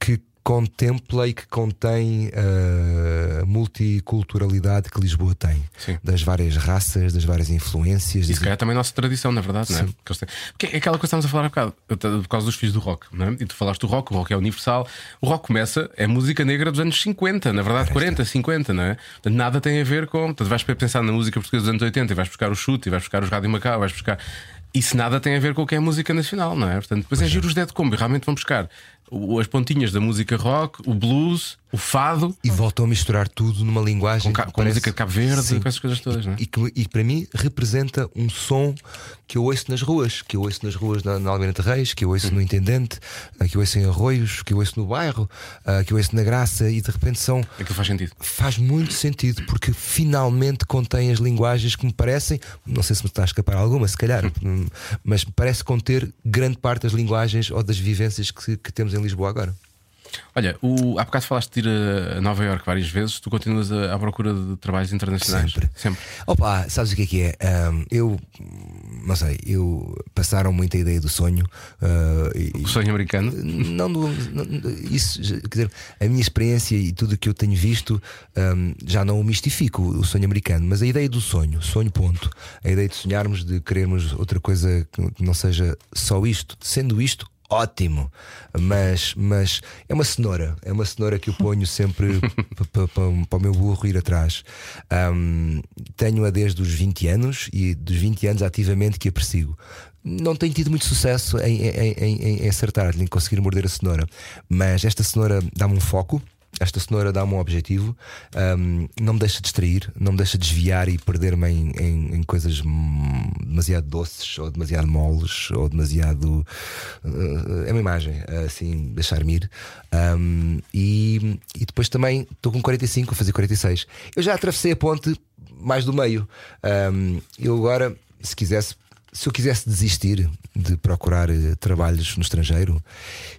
que contempla e que contém a multiculturalidade que Lisboa tem, Sim. das várias raças, das várias influências. E se calhar também a nossa tradição, na verdade, não é? Porque, é aquela coisa que estávamos a falar há bocado, por causa dos filhos do rock, não é? E tu falaste do rock, o rock é universal. O rock começa, é música negra dos anos 50, na verdade, 40, 50, não é? Portanto, nada tem a ver com. Portanto, vais pensar na música portuguesa dos anos 80 e vais buscar o chute, e vais buscar os Rádio Macau, vais buscar. Isso nada tem a ver com o que é música nacional, não é? Portanto, depois é giro os Dead Combo e realmente vão buscar as pontinhas da música rock, o blues, o fado, E voltam a misturar tudo numa linguagem com, com a parece- música de Cabo Verde Sim. e com essas coisas todas, não é? e que, e para mim representa um som que eu ouço nas ruas, que eu ouço nas ruas na, na Almirante Reis, que eu ouço no Intendente, ah, que eu ouço em Arroios, que eu ouço no bairro, ah, que eu ouço na Graça, e de repente são. Aquilo faz sentido. Faz muito sentido porque finalmente contém as linguagens que me parecem, não sei se me está a escapar alguma, se calhar, hum, mas parece conter grande parte das linguagens ou das vivências que, que temos em Lisboa agora. Olha, o, há bocado falaste de ir a- Nova Iorque várias vezes, tu continuas à procura de trabalhos internacionais. Sempre. Sempre. Opa, sabes o que é que é? Ahm, eu não sei, eu passaram muito a ideia do sonho. e- O sonho americano. não, do- não- isso, quer dizer, a minha experiência e tudo o que eu tenho visto ahm, já não o mistifico o sonho americano, mas a ideia do sonho, sonho ponto, a ideia de sonharmos, de querermos outra coisa que não seja só isto, sendo isto. Ótimo, mas, mas é uma cenoura, é uma cenoura que eu ponho sempre <laughs> para o meu burro ir atrás. Ahm, Tenho-a desde os 20 anos e dos 20 anos ativamente que a persigo não tenho tido muito sucesso em, em, em, em acertar, em conseguir morder a cenoura. Mas esta cenoura dá-me um foco. Esta cenoura dá-me um objetivo, hum, não me deixa distrair, não me deixa desviar e perder-me em, em, em coisas hum, demasiado doces ou demasiado moles ou demasiado. uh, é uma imagem, assim, deixar-me ir. Hum, e, e depois também estou com 45, vou fazer 46. Eu já atravessei a ponte mais do meio. Hum, eu agora, se quisesse, se eu quisesse desistir de procurar eh, trabalhos no estrangeiro,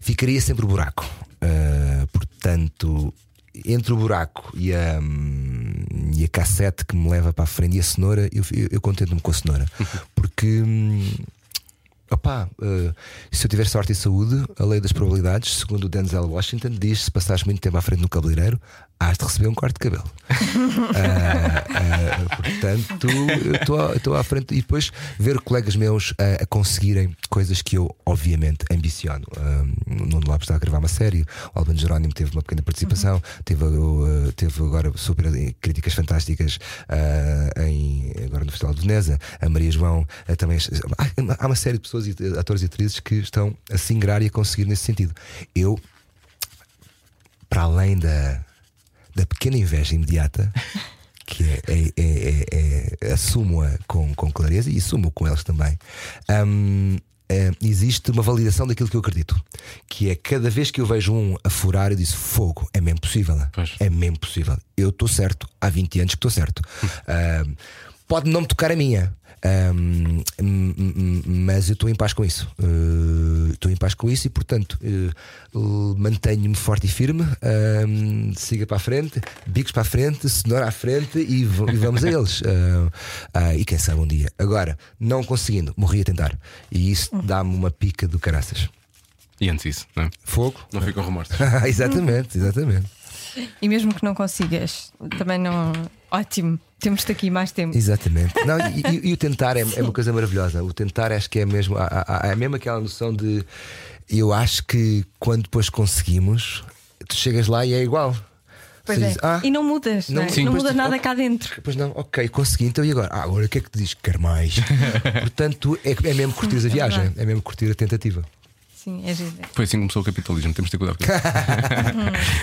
ficaria sempre buraco. Ah, portanto, entre o buraco e a, hum, e a cassete que me leva para a frente e a cenoura, eu, eu, eu contento-me com a cenoura. <laughs> Porque. hum, Opá, eh, se eu tiver sorte e saúde, a lei das probabilidades, segundo o Denzel Washington, diz: se passares muito tempo à frente no cabeleireiro, has de receber um corte de cabelo. <laughs> Ah, ah, portanto, eu estou à frente e depois ver colegas meus a, a conseguirem coisas que eu, obviamente, ambiciono. O Nuno Lopes está a gravar uma série, o Albano Jerónimo teve uma pequena participação, teve, uh, teve agora super críticas fantásticas em, agora no Festival de Veneza. A Maria João ah, também. Há, há uma série de pessoas, atores e atrizes que estão a se ingrar e a conseguir nesse sentido. Eu, para além da, da pequena inveja imediata, que é, é, é, é- é- assumo-a com, com clareza e assumo com eles também. hum, é, existe uma validação daquilo que eu acredito, que é cada vez que eu vejo um a furar, eu disse fogo, é mesmo possível, Pois. é mesmo possível. Eu estou certo, há 20 anos que estou certo. Hum, pode não me tocar a minha. Hum, hum, hum, mas eu estou em paz com isso. Uh, Estou em paz com isso e, portanto, uh, uh, mantenho-me forte e firme. hum, siga para a frente, bicos para a frente, cenoura à frente e, e vamos a eles. <laughs> Uh, e quem sabe um dia. Agora, não conseguindo, morri a tentar. E isso dá-me uma pica do caraças. E antes isso, não é? Fogo? Não ficam remorsos. <laughs> exatamente, exatamente. E mesmo que não consigas, também não. Ótimo, temos-te aqui mais tempo. Exatamente. Não, e, e- e o tentar é, é uma coisa maravilhosa. O tentar acho que é mesmo, há, há- há mesmo aquela noção de eu acho que quando depois conseguimos, tu chegas lá e é igual. Pois Você é. diz, ah, E não mudas, não- não, é? mudas nada cá dentro. Pois não, ok, consegui, então e agora? Ah, agora o que é que tu dizes? Quero mais. <laughs> Portanto, é, é mesmo curtir a é viagem, é mesmo curtir a tentativa. Sim, é giro. Foi assim que começou o capitalismo, temos de ter cuidado com <laughs> isso.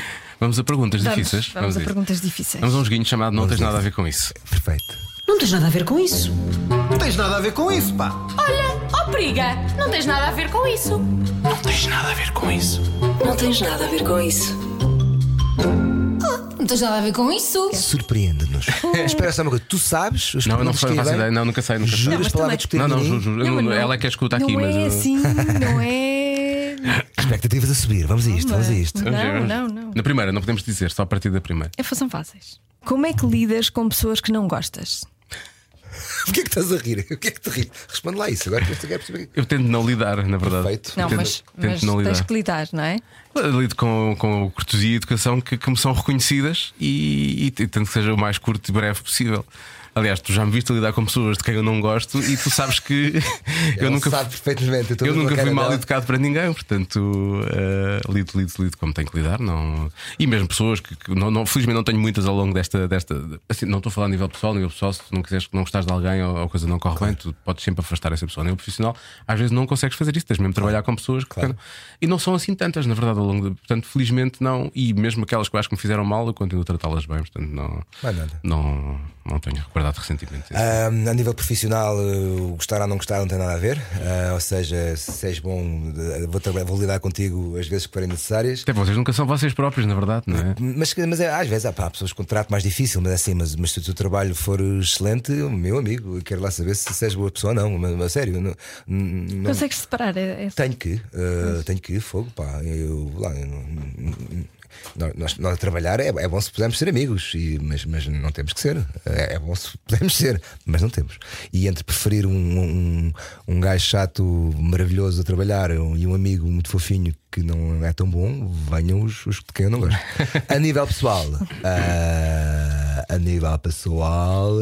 Vamos a perguntas Vamos, difíceis. vamos a isso. perguntas difíceis. Vamos a um joguinho chamado Não Vamos tens a nada a ver com isso. Perfeito. Não tens nada a ver com isso. Não tens nada a ver com isso, pá. Olha, ó periga, não tens nada a ver com isso. Não tens nada a ver com isso. Não tens nada a ver com isso. Não tens nada a ver com isso. Surpreende-nos. <laughs> Espera só uma coisa, tu sabes os Não, eu não que faço vem? ideia. Não, nunca sei, nunca sei. Não, Juras mas palavra também- de Não, não, mim? juro, juro. Não, não- ela é que escuta aqui, não mas. é assim, não é. Expectativas a subir, vamos a isto, vamos a isto. Não, não, não. Na primeira, não podemos dizer, só a partir da primeira. É, são fáceis. Como é que lidas com pessoas que não gostas? O que é que estás a rir? O que é que te ri? Responde lá isso, agora que eu quero perceber. Eu tento não lidar, na verdade. Perfeito. Não, Tento- mas, tento mas não lidar. tens que lidar, não é? Lido com, com cortesia e educação que, que me são reconhecidas e, e tento que seja o mais curto e breve possível. Aliás, tu já me viste lidar com pessoas de quem eu não gosto e tu sabes que <laughs> eu Ele nunca. sabe perfeitamente. Eu ver nunca fui mal dela. educado para ninguém, portanto, uh, lido, lido, lido como tenho que lidar. Não... E mesmo pessoas que, que não, não- felizmente não tenho muitas ao longo desta. desta assim, não estou a falar a nível pessoal, a nível pessoal, se tu não quiseres não gostares de alguém ou a coisa não corre bem, tu podes sempre afastar essa pessoa. A nível profissional, às vezes não consegues fazer isso, tens mesmo de trabalhar com pessoas que. E não são assim tantas, na verdade, ao longo de... Portanto, felizmente não. E mesmo aquelas que eu acho que me fizeram mal, eu continuo a tratá-las bem, portanto, não. Não, não tenho guardado ressentimento. Ah, a nível profissional, uh, gostar ou não gostar não tem nada a ver. Ah, ou seja, se és bom, uh, vou, vou lidar contigo as vezes que forem necessárias. Até vocês nunca são vocês próprios, na verdade, não é? Mas, mas é, às vezes há, pá, pessoas com trato mais difícil, mas é assim, mas, mas se o teu trabalho for excelente, meu amigo, eu quero lá saber se, se és boa pessoa ou não. Mas, mas sério, não, não- Consegues separar? É, é- tenho que, uh, tenho que, fogo, pá. Eu, lá, eu não- nós, nós, a trabalhar é, é bom se pudermos ser amigos, e, mas, mas não temos que ser. É, é bom se pudermos ser, mas não temos. E entre preferir um, um, um gajo chato maravilhoso a trabalhar um- e um amigo muito fofinho que não é tão bom, venham os, os de quem eu não gosto. a nível pessoal, uh, a nível pessoal.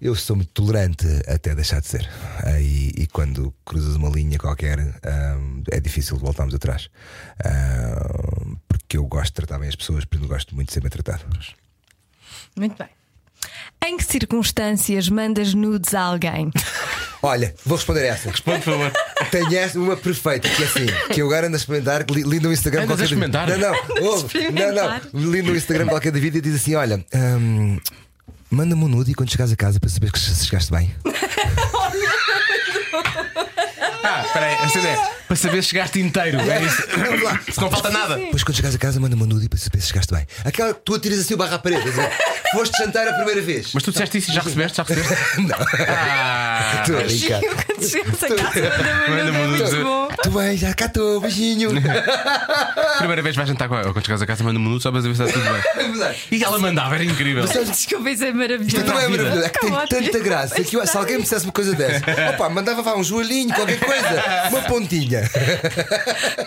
Eu sou muito tolerante até deixar de ser. Ah, e, e quando cruzas uma linha qualquer, ahm, é difícil voltarmos atrás. Ahm, porque eu gosto de tratar bem as pessoas, porque eu gosto muito de ser bem tratado. Muito bem. Em que circunstâncias mandas nudes a alguém? <laughs> Olha, vou responder essa. Por favor. Tenho essa, uma perfeita, que é assim, que eu agora ando a experimentar, que li, li no Instagram Andas a qualquer experimentar? Não, não, ouve, não, experimentar. não. Li no Instagram qualquer vídeo e diz assim: olha, ahm, manda-me um nude e quando chegares a casa para saber que se chegaste bem. Ah, espera aí, para saber se chegaste inteiro. É isso. <laughs> Se não falta nada. Depois, quando chegares a casa, manda-me um nude e para saber se chegaste bem. Aquela que tu atiras assim o barra à parede. a dizer, Foste jantar a primeira vez. Mas tu disseste isso e já recebeste? Já recebeste? <laughs> Não. Ah, Estou a brincar. Quando chegas a casa, Manda-me um muito nude. bom. Tu bem, já cá estou, beijinho. <laughs> primeira vez vais jantar com ela. Quando chegares a casa, manda um minuto só para saber se está tudo bem. E ela mandava, era incrível. Desculpa, isso é maravilhoso. Isto não é maravilhoso, é que tem tanta graça que se alguém me dissesse uma coisa dessa, opa, mandava vá um joelhinho, qualquer coisa, uma pontinha.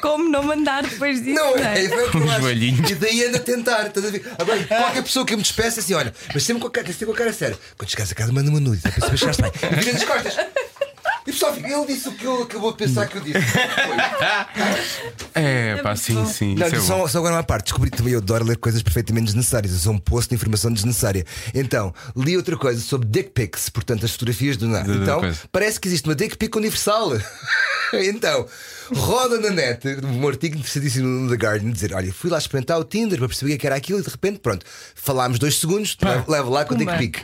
Como não mandar depois disso? Não, não é, é? é, o que eu Um acho. joelhinho. E daí anda a tentar. Estás a ver? Agora, qualquer pessoa que eu me despeça assim, olha, mas sempre com a cara, sempre com a cara séria. Quando chegares a casa, manda uma nude, para saber se chegaste bem. E vira as costas. E o pessoal fica, ele disse o que ele acabou de pensar que eu disse. <laughs> É, pá, sim, sim. Não, Isso é bom. só, só agora uma parte. Descobri também, eu adoro ler coisas perfeitamente desnecessárias. Eu sou um poço de informação desnecessária. Então, li outra coisa sobre dick pics, portanto, as fotografias do nada. Da- da Então, parece que existe uma dick pic universal. <laughs> então, roda na net um artigo interessantíssimo no The Guardian dizer: Olha, fui lá experimentar o Tinder para perceber o que era aquilo e de repente, pronto, falámos dois segundos, levo, levo lá com a dick Pumba. pic.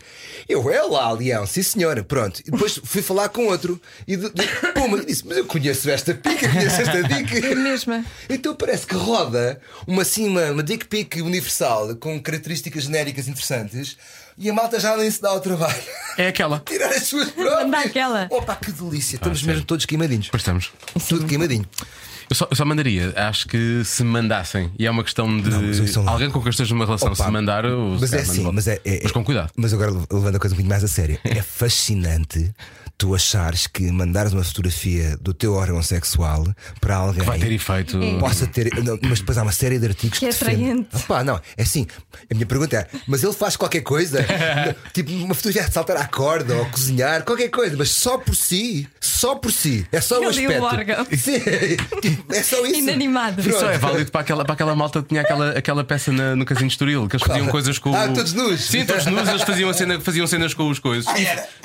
Eu, é lá, Leão, sim senhora, pronto. E depois fui falar com outro e de, de, puma, e disse: Mas eu conheço esta pica, conheço esta dick. É mesma. Então parece que roda uma, assim, uma, uma dick pic universal com características genéricas interessantes e a malta já nem se dá ao trabalho. É aquela. <laughs> Tirar as suas próprias. Manda aquela. Opa, que delícia. Estamos sério. mesmo todos queimadinhos. Pois estamos. Tudo queimadinho. Eu só, eu só mandaria, acho que se mandassem, e é uma questão de Não, mas alguém com quem esteja numa relação Opa, se mandar, eu, se Mas é calhar, assim, mas é, é- Mas com cuidado. Mas agora levando a coisa um bocadinho mais a sério, é fascinante tu achares que mandares uma fotografia do teu órgão sexual para alguém Vai ter efeito. possa ter. não, mas depois há uma série de artigos Que é defendem- atraente. Pá, não, é assim. A minha pergunta é: mas ele faz qualquer coisa? <laughs> tipo uma fotografia de saltar à corda ou cozinhar, qualquer coisa, mas só por si, só por si. É só o aspecto. órgão. <laughs> Sim, é só isso. Inanimado. Isso só é Pronto. válido para aquela, para aquela malta que tinha aquela, aquela peça na- no casino de Estoril, que eles faziam Qual? coisas com. Ah, o- todos nus. Sim, todos nus, eles faziam, cena, faziam cenas com os coisas.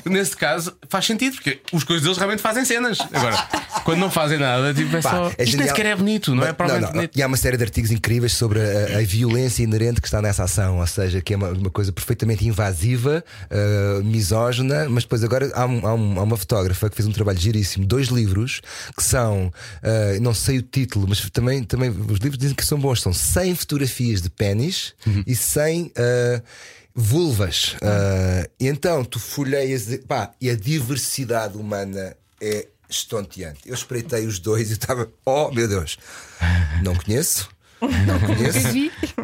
Nesse caso, faz sentido, porque os coisas deles realmente fazem cenas. Agora, quando não fazem nada, tipo, é Pá, só. é Isto nem sequer é bonito, não é provavelmente não, bonito. E há uma série de artigos incríveis sobre a, a violência inerente que está nessa ação, ou seja, que é uma, uma coisa perfeitamente invasiva, uh, misógina, mas depois agora há, um- há um- há uma fotógrafa que fez um trabalho giríssimo, dois livros que são, uh, não sei o título, mas também, também os livros dizem que são bons, são 100 fotografias de pênis e 100 uh, vulvas. Uh, e então tu folheias, pá, e a diversidade humana é estonteante. Eu espreitei os dois e estava, oh meu Deus, não conheço. Não conheço.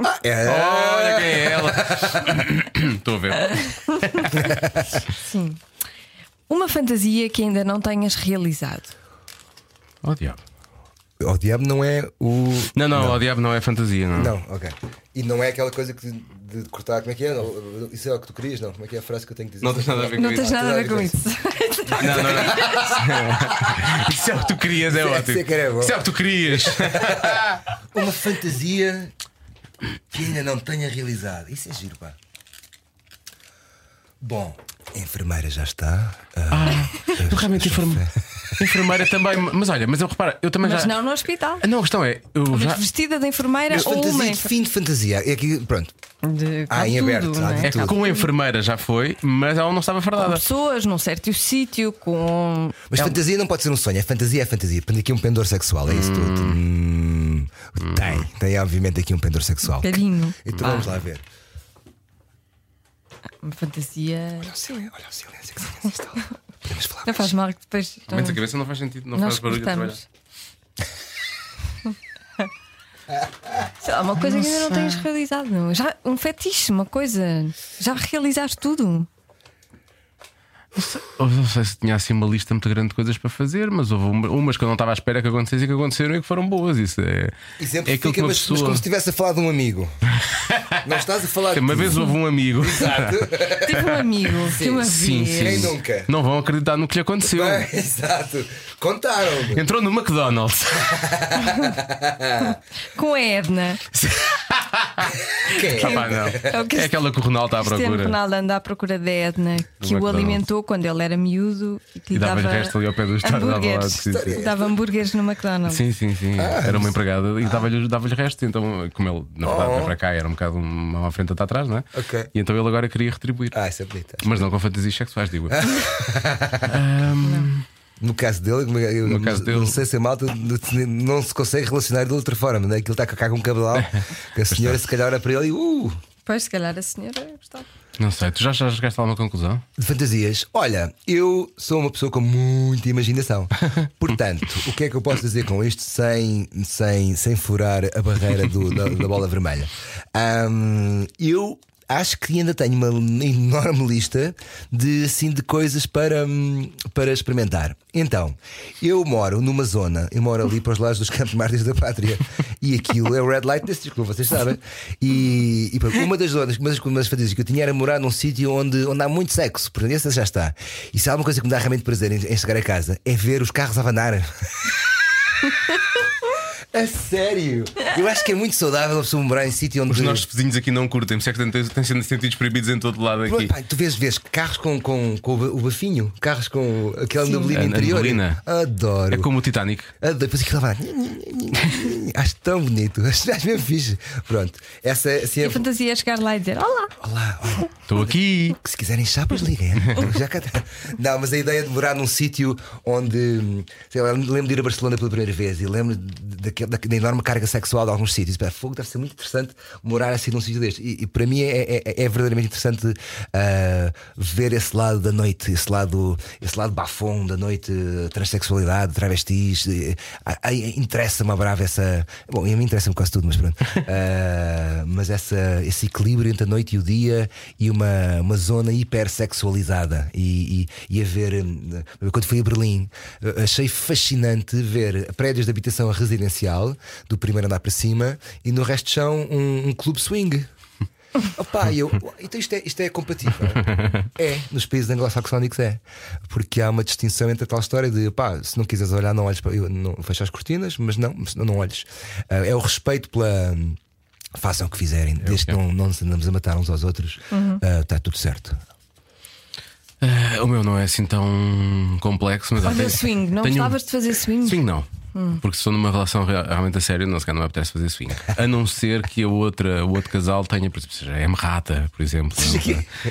Ah, é. Olha quem é ela. <laughs> Estou a ver. Sim. Uma fantasia que ainda não tenhas realizado. Oh, diabo. O diabo não é o. Não, não, o diabo não é fantasia, não. Não, ok. E não é aquela coisa que de, de cortar, como é que é? Não, Isso é o que tu querias, não? Como é que é a frase que eu tenho que dizer? Não tens nada a ver com Não isso. tens nada a ver com isso. Não, não, não. Isso é o que tu querias, é é- ótimo. isso é é o que tu querias. <laughs> Uma fantasia que ainda não tenha realizado. Isso é giro, pá. Bom, a enfermeira já está. Ah, Eu realmente enferme... enfermeira também. Mas olha, mas eu repara, eu também Mas já. não no hospital. Ah, Não, a questão é, eu Mas já. vestida de enfermeira Mas ou uma fantasia de enfer- fim de fantasia. É aqui, pronto. de Ah, em aberto, tudo, ah, não de é? É que com a enfermeira já foi, mas ela não estava Com fardada. pessoas num certo sítio, com. Mas fantasia não pode ser um sonho. É fantasia, é fantasia. Tem aqui um pendor sexual, é isso tudo. Hum, tem, tem obviamente aqui um pendor sexual. Um bocadinho. Então vamos lá ver. Uma fantasia. Olha o silêncio, olha o silêncio que se instala. <laughs> Podemos falar. Não faz mal que depois. Menos a cabeça não faz sentido, não Nós faz barulho a trabalhar. cortamos. <laughs> Sei lá, uma coisa que ainda não tens realizado. Já, um fetiche, uma coisa. Já realizaste tudo. Eu não sei se tinha assim uma lista muito grande de coisas para fazer, mas houve uma- umas que eu não estava à espera que acontecessem e que aconteceram e que foram boas. Isso é, E sempre é aquilo que uma mas, mas pessoa. como se estivesse a falar de um amigo. <laughs> Não estás a falar de Uma vez houve um amigo. Tive um amigo que uma Sim, vez. sim. Quem nunca? Não vão acreditar no que lhe aconteceu. Bem, <laughs> exato. Contaram-me. Entrou no McDonald's. <laughs> Com a Edna. Quem é? Ah, pá, não. É o que É aquela que o Ronaldo está à Cristiano procura. Ronaldo anda à procura da Edna, que o alimentou quando ele era miúdo e que E lhe dava-lhe dava resto ali ao pé do estádio. dava lá, hambúrgueres. sim, sim. Dava hambúrgueres no McDonald's. Sim, sim, sim. Ah, era uma empregada e dava-lhe dava resto. Então, como ele, na verdade, veio para cá, era um bocado uma à frente outra atrás, não é? Oh. Ok. E então ele agora queria retribuir. Ah, isso é bonito. Mas não com fantasias sexuais, digo. eu. <laughs> No caso dele, é- eu No caso não, dele- não sei se a malta não se consegue relacionar de outra forma, não é? Que ele está cá com um cabedal, <laughs> que a senhora se calhar olha para ele e uh, Pois, se calhar a senhora gostava. Não sei, tu já, já chegaste a alguma conclusão? de fantasias. Olha, eu sou uma pessoa com muita imaginação. <laughs> Portanto, o que é que eu posso dizer com isto sem, sem, sem furar a barreira do- da, da bola vermelha? Ahm, eu acho que ainda tenho uma <laughs> enorme lista de, assim, de coisas para, hum, para experimentar. Então, eu moro numa zona, eu moro ali para os lados dos Campos Mártires da Pátria, <laughs> e aquilo é o Red Light District, como vocês sabem. E, e pronto, uma das zonas, uma das, uma das fantasias que eu tinha era morar num sítio onde, onde há muito sexo, portanto, essa já está. E se há alguma coisa que me dá realmente prazer em, em chegar a casa é ver os carros abanar. <laughs> A sério? Eu acho que é muito saudável a pessoa morar em sítio onde. Os nossos vizinhos aqui não curtem, se é que têm, sendo sentidos proibidos em todo lado aqui. Pá, tu vês, vês carros com, com, com o ba- o bafinho, carros com aquela neblina A- a interior. neblina. Adoro. É como o Titanic. Adoro. Depois aquilo lá. <laughs> Acho tão bonito. Acho, acho mesmo fixe. Pronto. Essa é assim. E É... a fantasia é chegar lá e dizer: Olá, Olá, olha. Estou aqui. Que se quiserem chapas, liguem. Já cá está. Não, mas a ideia de morar num sítio onde. Sei lá, lembro de ir a Barcelona pela primeira vez e lembro daquele- da, da enorme carga sexual de alguns sítios. Pá, Fogo deve ser muito interessante morar assim num sítio deste. E, e para mim é, é, é verdadeiramente interessante ah, ver esse lado da noite, esse lado, esse lado bafom da noite, transexualidade, travestis. eh, ah, ah, Interessa-me a brava essa. Bom, a mim interessa-me quase tudo, mas pronto. <laughs> Ah, mas essa, esse equilíbrio entre a noite e o dia e uma, uma zona hipersexualizada. E, e, e a ver, hum, quando fui a Berlim, eh, achei fascinante ver prédios de habitação residencial, do primeiro andar para cima, e no resto chão um, um clube swing. Opa, eu, então isto é, isto é compatível? <laughs> É, nos países anglo-saxónicos é. Porque há uma distinção entre a tal história de pá, se não quiseres olhar, não olhes para. Eu, não, fecha as cortinas, mas não, não, não olhes. Ah, é o respeito pela. Façam o que fizerem, desde que ok. não, não nos andamos a matar uns aos outros, está tudo certo. Ah, o meu não é assim tão complexo, mas olha tenho- swing. Não tenho- gostavas de fazer swing? Swing não. Porque se estou numa relação rea- realmente a sério, não, se calhar não me apetece fazer swing. A não ser que a outra, o outro casal tenha, por exemplo, seja a M. Rata, por exemplo.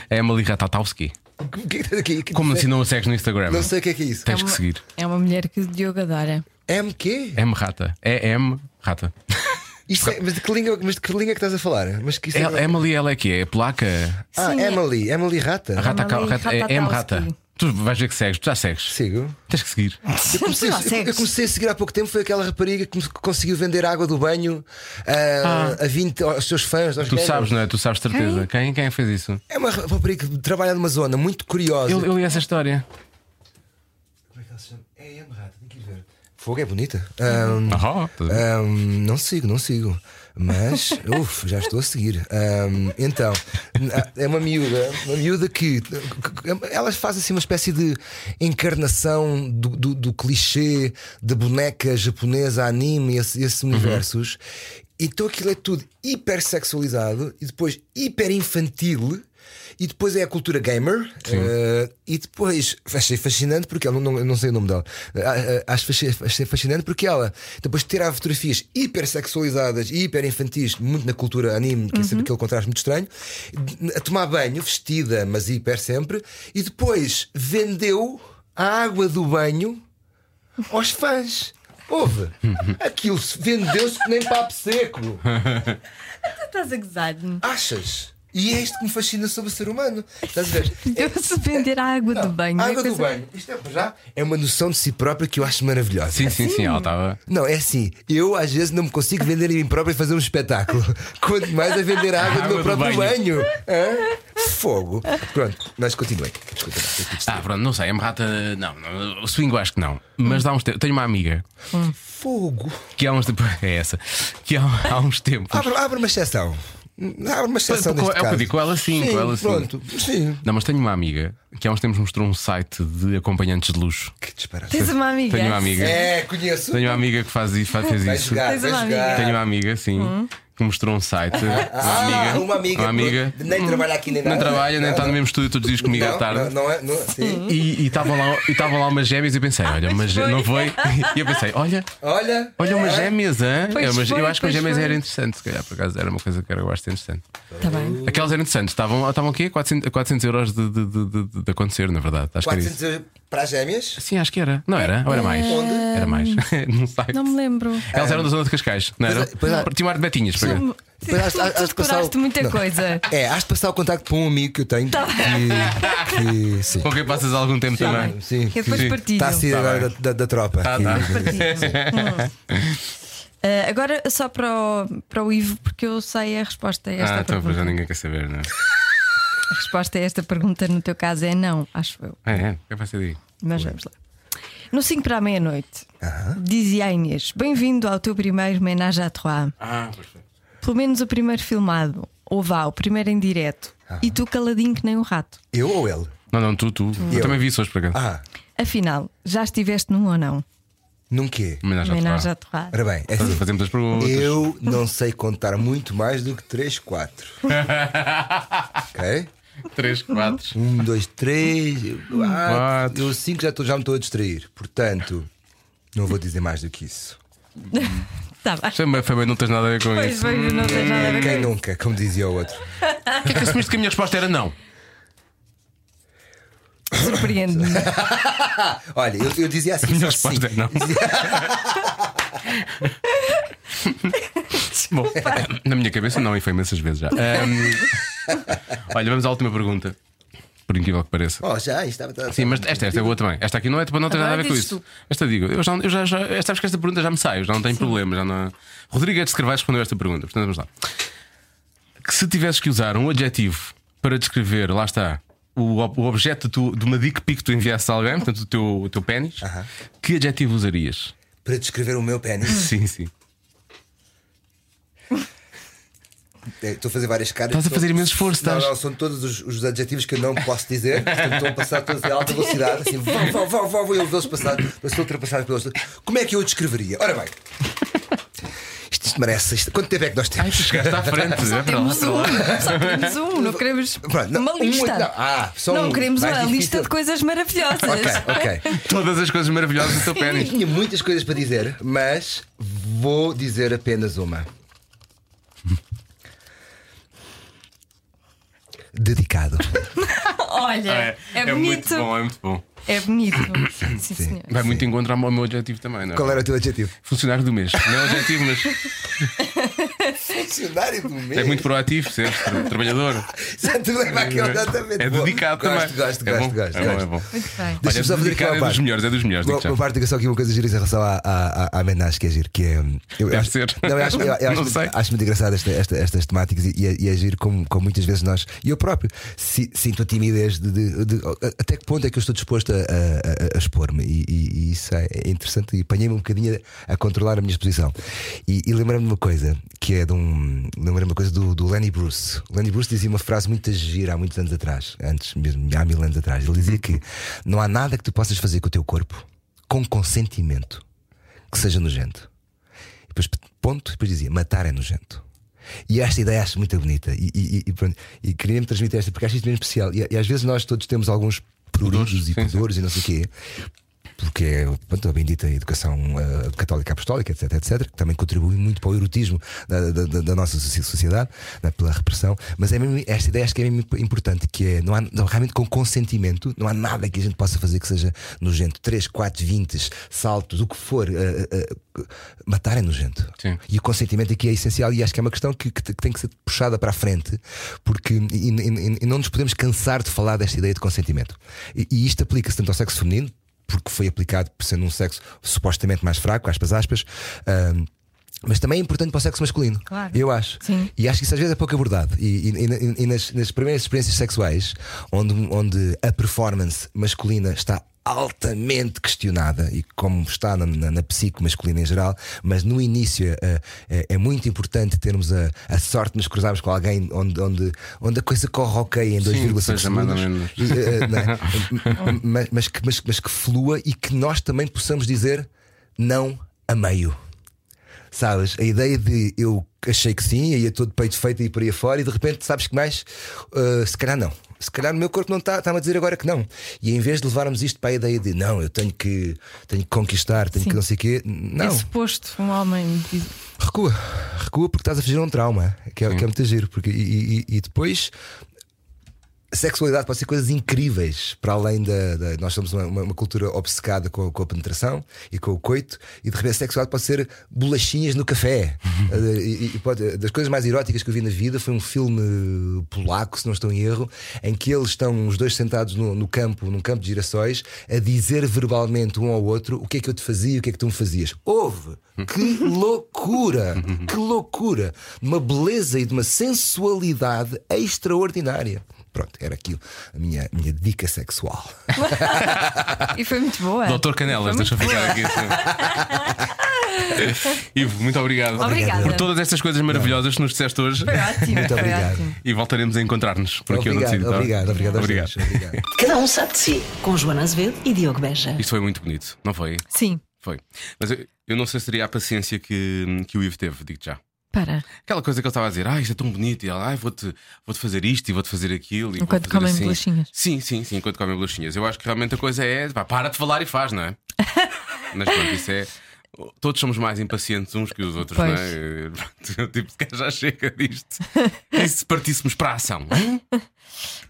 A Emily Ratatowski. É <laughs> é que- Como assim não a segues no Instagram? Não sei o que é que é isso. Tens que seguir. É uma mulher que Diogo adora. M quê? M. Rata. É M. Rata. <laughs> Isto é- mas, de que língua, mas de que língua é que estás a falar? Mas que isso é- Ela- Emily, ela é que é? Placa. Ah, Sim, é- Emily, Emily Rata. Rata, Emily rata, é M. Rata. Tu vais ver que segues, tu já segues. Sigo. Tens que seguir. Eu comecei, eu- eu comecei a seguir há pouco tempo. Foi aquela rapariga que conseguiu vender água do banho ah, a 20 aos seus fãs. aos Tu gamers. sabes, não é? Tu sabes de certeza. Quem, quem fez isso? É uma rapariga que trabalha numa zona muito curiosa. Eu, eu li essa história. Como é que ela se chama? É M Rata, tem que ir ver. Fogo é bonita. Ah, tá. ahm, não sigo, não sigo. Mas, uf, já estou a seguir. Ahm, então, é uma miúda, uma miúda que, elas fazem assim uma espécie de encarnação do, do, do clichê da boneca japonesa, anime, esse, esses universos. Então aquilo é tudo hipersexualizado e depois hiper infantil. E depois é a cultura gamer. eh, e depois achei fascinante porque ela, não, não sei o nome dela. Ah, ah, acho fasci- achei fascinante porque ela depois de tirar fotografias hiper sexualizadas e hiper infantis, muito na cultura anime, que é sempre aquele contraste muito estranho, a tomar banho, vestida, mas hiper sempre, e depois vendeu a água do banho aos fãs. Houve. <laughs> Aquilo se vendeu-se que nem papo seco. <laughs> Estás a gozar. Achas? E é isto que me fascina sobre o ser humano. Estás a ver? <laughs> Deu-se vender a água do banho. A é água do coisa- banho. Isto é, já é uma noção de si própria que eu acho maravilhosa. Sim, sim, sim, ela estava. Não, é assim, eu às vezes não me consigo vender a mim próprio e fazer um espetáculo. <laughs> Quanto mais a vender a água do Água meu do próprio banho. banho. Hã? Fogo. Pronto, mas continuem. Desculpa, não, Ah, pronto, não sei, a rata. Não, não, o swing eu acho que não. Mas há uns tempos. Tenho uma amiga Fogo. que há uns tempos. <laughs> É essa. Que há, há uns tempos. Abre, abre uma exceção. Abre uma exceção. Com- neste é o que eu digo, com ela sim, com ela sim. Pronto, sim. Não, mas tenho uma amiga que há uns tempos mostrou um site de acompanhantes de luxo. Que disparate. Tens uma amiga? Tenho uma amiga. É, conheço. Tenho uma amiga que faz, isso- faz- fez Vai isso. jogar, Tens uma amiga? Tenho uma amiga, sim, que mostrou um site. Uma Ah, amiga. uma amiga. Uma amiga. Nem trabalha aqui nem Não nada. trabalha, nem está no mesmo estúdio todos os dias comigo à tarde. não, não é. Não, sim. E e estavam lá, e estavam lá umas gêmeas e eu pensei, olha, mas foi. não foi? <laughs> E eu pensei, olha, Olha. olha umas é. gêmeas, hã? Pois É, mas foi, eu acho que as gêmeas foi. era interessante, se calhar, por acaso era uma coisa que eu gosto de interessante. Está Tá bem. Aquelas eram interessantes, estavam, estavam aqui 400, 400 euros de, de, de, de- de acontecer, na verdade. Acho que era 400 isso. Para as gêmeas? Sim, acho que era. Não era? Ou era mais? Era mais. <laughs> não sei. Não me lembro. Elas eram da zona de Cascais, não era? Pois é, pois é. Tinha um ar de betinhas, para cá. Depois has de Tu decoraste muita não. coisa. É, has de passar o contacto para um amigo que eu tenho Tá que, que sim. Com quem passas algum tempo também. Sim, Que depois Sim. partilho. Está a sair Tá agora bem. da, da, da tropa. Tá, Que- tá. Ah, agora só para o, para o Ivo, porque eu sei a resposta a esta Ah, então pergunta. já ninguém quer saber, não é? A resposta a esta pergunta no teu caso é não, acho eu. É, é, é para ser aí? Mas vamos lá. No 5 para a meia-noite, dizia a Inês: Bem-vindo ao teu primeiro Menage à Trois. Ah, perfeito. Pelo menos o primeiro filmado, ou vá, o primeiro em direto. E tu caladinho que nem um rato. Eu ou ele? Não, não, tu, tu. Eu, Eu. também vi isso hoje para cá. Ah, Afinal, já estiveste num ou não? num quê? Homenagem à Menage tua. à Trois. Ora bem, é assim, Fazemos as perguntas. eu não sei contar muito mais do que 3, 4. <laughs> ok? 3, 4. 1, 2, 3, 4. Quatro. Eu 5 já, estou- já me estou a distrair. Portanto, não vou dizer mais do que isso. Tá bem. Foi bem, não tens nada a ver com Pois isso. bem, não tens nada a ver com Quem isso. nunca, como dizia o outro. Porquê é que assumiste que a minha resposta era não? Surpreende-me. <laughs> Olha, eu, eu dizia assim. A minha só resposta sim. é não. <laughs> Bom, na minha cabeça não, e foi imensas vezes já. Ahm, <laughs> <laughs> olha, vamos à última pergunta. Por incrível que pareça. Oh, já, isto estava. Sim, mas esta, esta é boa também. Esta aqui não é tipo, não tem Agora nada a ver com isso. Esta digo, eu já, eu já, já esta, sabes que esta pergunta já me sai, eu já não tenho problema. Já não... Rodrigues de Carvalho respondeu esta pergunta, portanto vamos lá. Que se tivesses que usar um adjetivo para descrever, lá está, o, o objeto tu- de uma dick pic que tu enviaste a alguém, portanto o teu, o teu pênis, Aham. que adjetivo usarias? Para descrever o meu pênis. <laughs> Sim, sim. É, Estou a fazer várias caras. Estás a fazer imenso esforço, Não, estás. não, são todos os, os adjetivos que eu não posso dizer. Estão a passar todos em alta velocidade. Assim, vão, vão, vão, vão, vou eu vê-los passar. Vou ser ultrapassado pelos. Como é que eu o descreveria? Ora bem. Isto, isto merece. Isto, quanto tempo é que nós Ai, temos? tu chegaste à frente. é para lá, Temos para um, só temos um, não queremos Pronto, não, uma um, lista. não, ah, só não um. queremos uma difícil. lista de coisas maravilhosas. Ok, ok. <laughs> Todas as coisas maravilhosas do teu Eu pênis. tinha muitas coisas para dizer, mas vou dizer apenas uma. Dedicado. <laughs> Olha, é, bonito. muito bom, é muito bom. É bonito. Sim, senhor. Vai muito em contra ao meu objetivo também, não é? Qual era o teu adjetivo? Funcionário do mês. Não é objetivo, mas. <laughs> Funcionário do mês. É muito proativo, ser tra- trabalhador. <laughs> Já te leva exatamente. É dedicado gosto, também. Gosto, é gosto, bom, gosto, é bom, gosto. é bom. Muito bem. Deixa-me só fazer aqui uma é dos parte. melhores, é dos melhores. Uma, parte que só aqui uma coisa gira em relação à, à, à, à homenagem que é giro, que é. Eu, Deve acho- ser. Não, eu acho, eu, <laughs> eu Não acho, sei. muito, acho muito engraçado esta, esta- estas temáticas e, e, é, e é giro como, como muitas vezes nós, e eu próprio, si- sinto a timidez de, de- de- até que ponto é que eu estou disposto a, a- a- a expor-me. E, e- e isso é é interessante e apanhei-me um bocadinho a, a controlar a minha exposição. E, e lembrei-me de uma coisa, que é de um. Lembrei-me de uma coisa do, do Lenny Bruce. O Lenny Bruce dizia uma frase muito gira há muitos anos atrás, antes mesmo, há mil anos atrás. Ele dizia que não há nada que tu possas fazer com o teu corpo com consentimento que seja nojento. E depois, ponto, e depois dizia: matar é nojento. E esta ideia acho muito bonita. E, e, e, pronto, e queria-me transmitir esta porque acho isto mesmo especial. E, e às vezes nós todos temos alguns pruridos e pudores e não sei o quê. Porque é pronto, a bendita educação eh, católica apostólica, etc, etc, que também contribui muito para o erotismo da, da- da- nossa soci- sociedade, né, pela repressão. Mas é mesmo, esta ideia acho que é mesmo importante: que é não há, não, realmente com consentimento, não há nada que a gente possa fazer que seja nojento. 3, 4, 20, saltos, o que for, eh, eh, matar é nojento. Sim. E o consentimento aqui é essencial e acho que é uma questão que, que que tem que ser puxada para a frente, porque e, e- e não nos podemos cansar de falar desta ideia de consentimento. E, e isto aplica-se tanto ao sexo feminino, porque foi aplicado por sendo um sexo supostamente mais fraco, aspas, aspas. ahm, mas também é importante para o sexo masculino. Claro. Eu acho. Sim. E acho que isso às vezes é pouco abordado. E, e- e- e nas, nas primeiras experiências sexuais, onde, onde a performance masculina está altamente questionada e como está na, na, na psique masculina em geral, mas no início eh, eh, é muito importante termos a, a sorte de nos cruzarmos com alguém onde, onde, onde a coisa corre ok em 2,5 seja mais ou segundos. E, eh, é? <laughs> mas, mas que, mas, mas que flua e que nós também possamos dizer não a meio. Sabes? A ideia de eu achei que sim, ia todo peito feito e por aí fora, e de repente sabes que mais? Uh, se calhar não. Se calhar no meu corpo não está, está-me a dizer agora que não. E em vez de levarmos isto para a ideia de não, eu tenho que, tenho que conquistar, tenho Sim. que não sei o quê, É não. suposto um homem Recua, recua porque estás a fugir a um trauma, que é, que é muito giro. Porque, e, e- e depois a sexualidade pode ser coisas incríveis para além da. da- nós somos uma, uma- cultura obcecada com, a- com a penetração e com o coito, e de repente a sexualidade pode ser bolachinhas no café. <laughs> Eh, e- e pode- das coisas mais eróticas que eu vi na vida foi um filme polaco, se não estou em erro, em que eles estão os dois sentados no, no campo, num campo de girassóis, a dizer verbalmente um ao outro o que é que eu te fazia e o que é que tu me fazias. Houve! Que <laughs> loucura! <laughs> Que loucura! De uma beleza e de uma sensualidade extraordinária. Pronto, era aquilo, a minha, minha dica sexual. <laughs> E foi muito boa. Doutor Canelas, deixa eu ficar aqui. assim. Ivo, muito obrigado Obrigada. por todas estas coisas maravilhosas que nos disseste hoje. Foi ótimo. Muito obrigado. E voltaremos a encontrar-nos por aqui Obrigado, tá obrigado, obrigado, Obrigado. dois. obrigado. Cada um sabe de si. Com Joana Azevedo e Diogo Beja. Isto foi muito bonito, não foi? Sim, Foi. Mas eu, eu não sei se teria a paciência que, que o Ivo teve, digo já. Para. Aquela coisa que ele estava a dizer, ah, isto é tão bonito, e ele, ah, vou-te vou -te fazer isto e vou-te fazer aquilo. E Enquanto comem assim. bolachinhas. Sim, sim, sim, enquanto comem bolachinhas. Eu acho que realmente a coisa é, pá, para de falar e faz, não é? <laughs> Mas pronto, isso é. Todos somos mais impacientes uns que os outros, Pois. não é? Eu, tipo, se já chega disto. E se partíssemos para a ação? hein?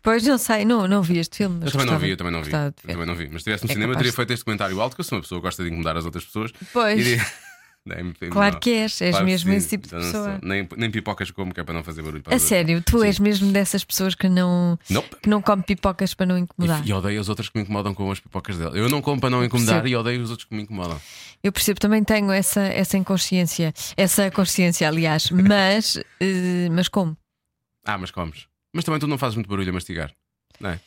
Pois não sei, não, não vi este filme. Eu também não vi, eu também não vi. também não vi. Mas se estivesse no É cinema, teria feito este comentário alto, que eu sou uma pessoa que gosta de incomodar as outras pessoas. Pois. Iria- Nem- Claro não. que és, és Claro mesmo sim. esse tipo de pessoa. Nem, nem pipocas como, que é para não fazer barulho. para A sério, tu és mesmo dessas pessoas que não, Nope. que não come pipocas para não incomodar. E, e odeio as outras que me incomodam com as pipocas dela. Eu não como para não incomodar Percebo. e odeio os outros que me incomodam. Eu percebo, também tenho essa, essa inconsciência, essa consciência, aliás, mas, eh, mas como? Ah, mas comes. Mas também tu não fazes muito barulho a mastigar. Não é?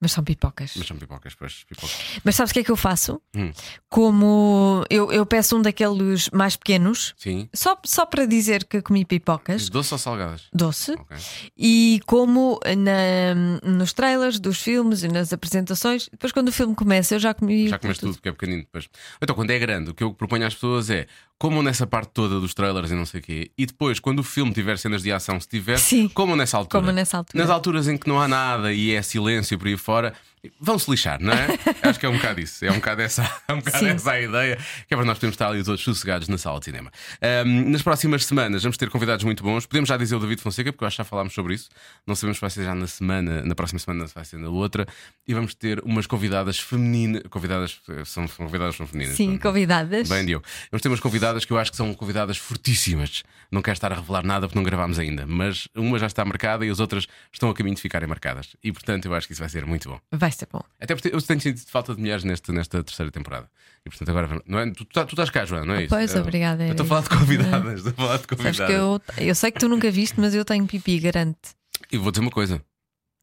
Mas são pipocas. Mas são pipocas, pois. Pipocas. Mas sabes o que é que eu faço? Hum. Como eu, eu peço um daqueles mais pequenos, Sim. só, só para dizer que comi pipocas, Doce ou salgadas? doce, Ok. e como na, nos trailers dos filmes e nas apresentações. Depois, quando o filme começa, eu já comi. Já comeste tudo, porque é pequenino depois. Então, quando é grande, o que eu proponho às pessoas é comam nessa parte toda dos trailers e não sei o quê, e depois, quando o filme tiver cenas de ação, se tiver, Sim. comam nessa altura. Comam nessa altura. Nas alturas em que não há nada e é silêncio por aí fora, vão se lixar, não é? <laughs> Acho que é um bocado isso. É um bocado essa, <laughs> é um bocado Sim. essa a ideia, que é para nós podermos estar ali todos sossegados na sala de cinema. Ahm, nas próximas semanas vamos ter convidados muito bons. Podemos já dizer o David Fonseca, porque eu acho que já falámos sobre isso. Não sabemos se vai ser já na semana, na próxima semana, se vai ser na outra. E vamos ter umas convidadas femininas. Convidadas eh, são convidadas são femininas. Sim, convidadas. Bem, Diogo. Vamos ter umas convidadas que eu acho que são convidadas fortíssimas. Não quero estar a revelar nada porque não gravámos ainda, mas uma já está marcada e as outras estão a caminho de ficarem marcadas. E portanto eu acho que isso vai ser muito bom. Vai ser bom. Até porque eu tenho sentido falta de mulheres neste, nesta terceira temporada. E portanto agora não é? tu, tu, tu estás cá, Joana, não é isso? Pois, obrigada, Eu estou a era falar de convidadas. Estou a falar de <laughs> convidadas. Eu, eu sei que tu nunca viste, mas eu tenho pipi, garanto. E vou dizer uma coisa.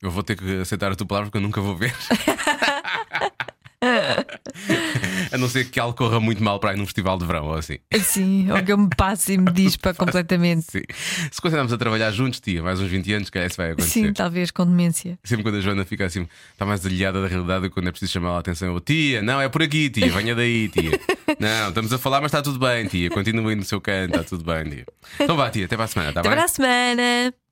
Eu vou ter que aceitar a tua palavra porque eu nunca vou ver. <laughs> a não ser que algo corra muito mal para ir num festival de verão ou assim. Sim, ou que eu me passe e me dispa <laughs> completamente. Sim. Se continuarmos a trabalhar juntos, tia, mais uns 20 anos, que isso vai acontecer. Sim, talvez com demência. Sempre quando a Joana fica assim, está mais aliada da realidade, quando é preciso chamar a atenção, eu, tia, não, é por aqui, tia, venha daí, tia. <laughs> Não, estamos a falar, mas está tudo bem, tia. Continua aí no seu canto, está tudo bem, tia. Então vá, tia, até para a semana, está Até bem? para a semana!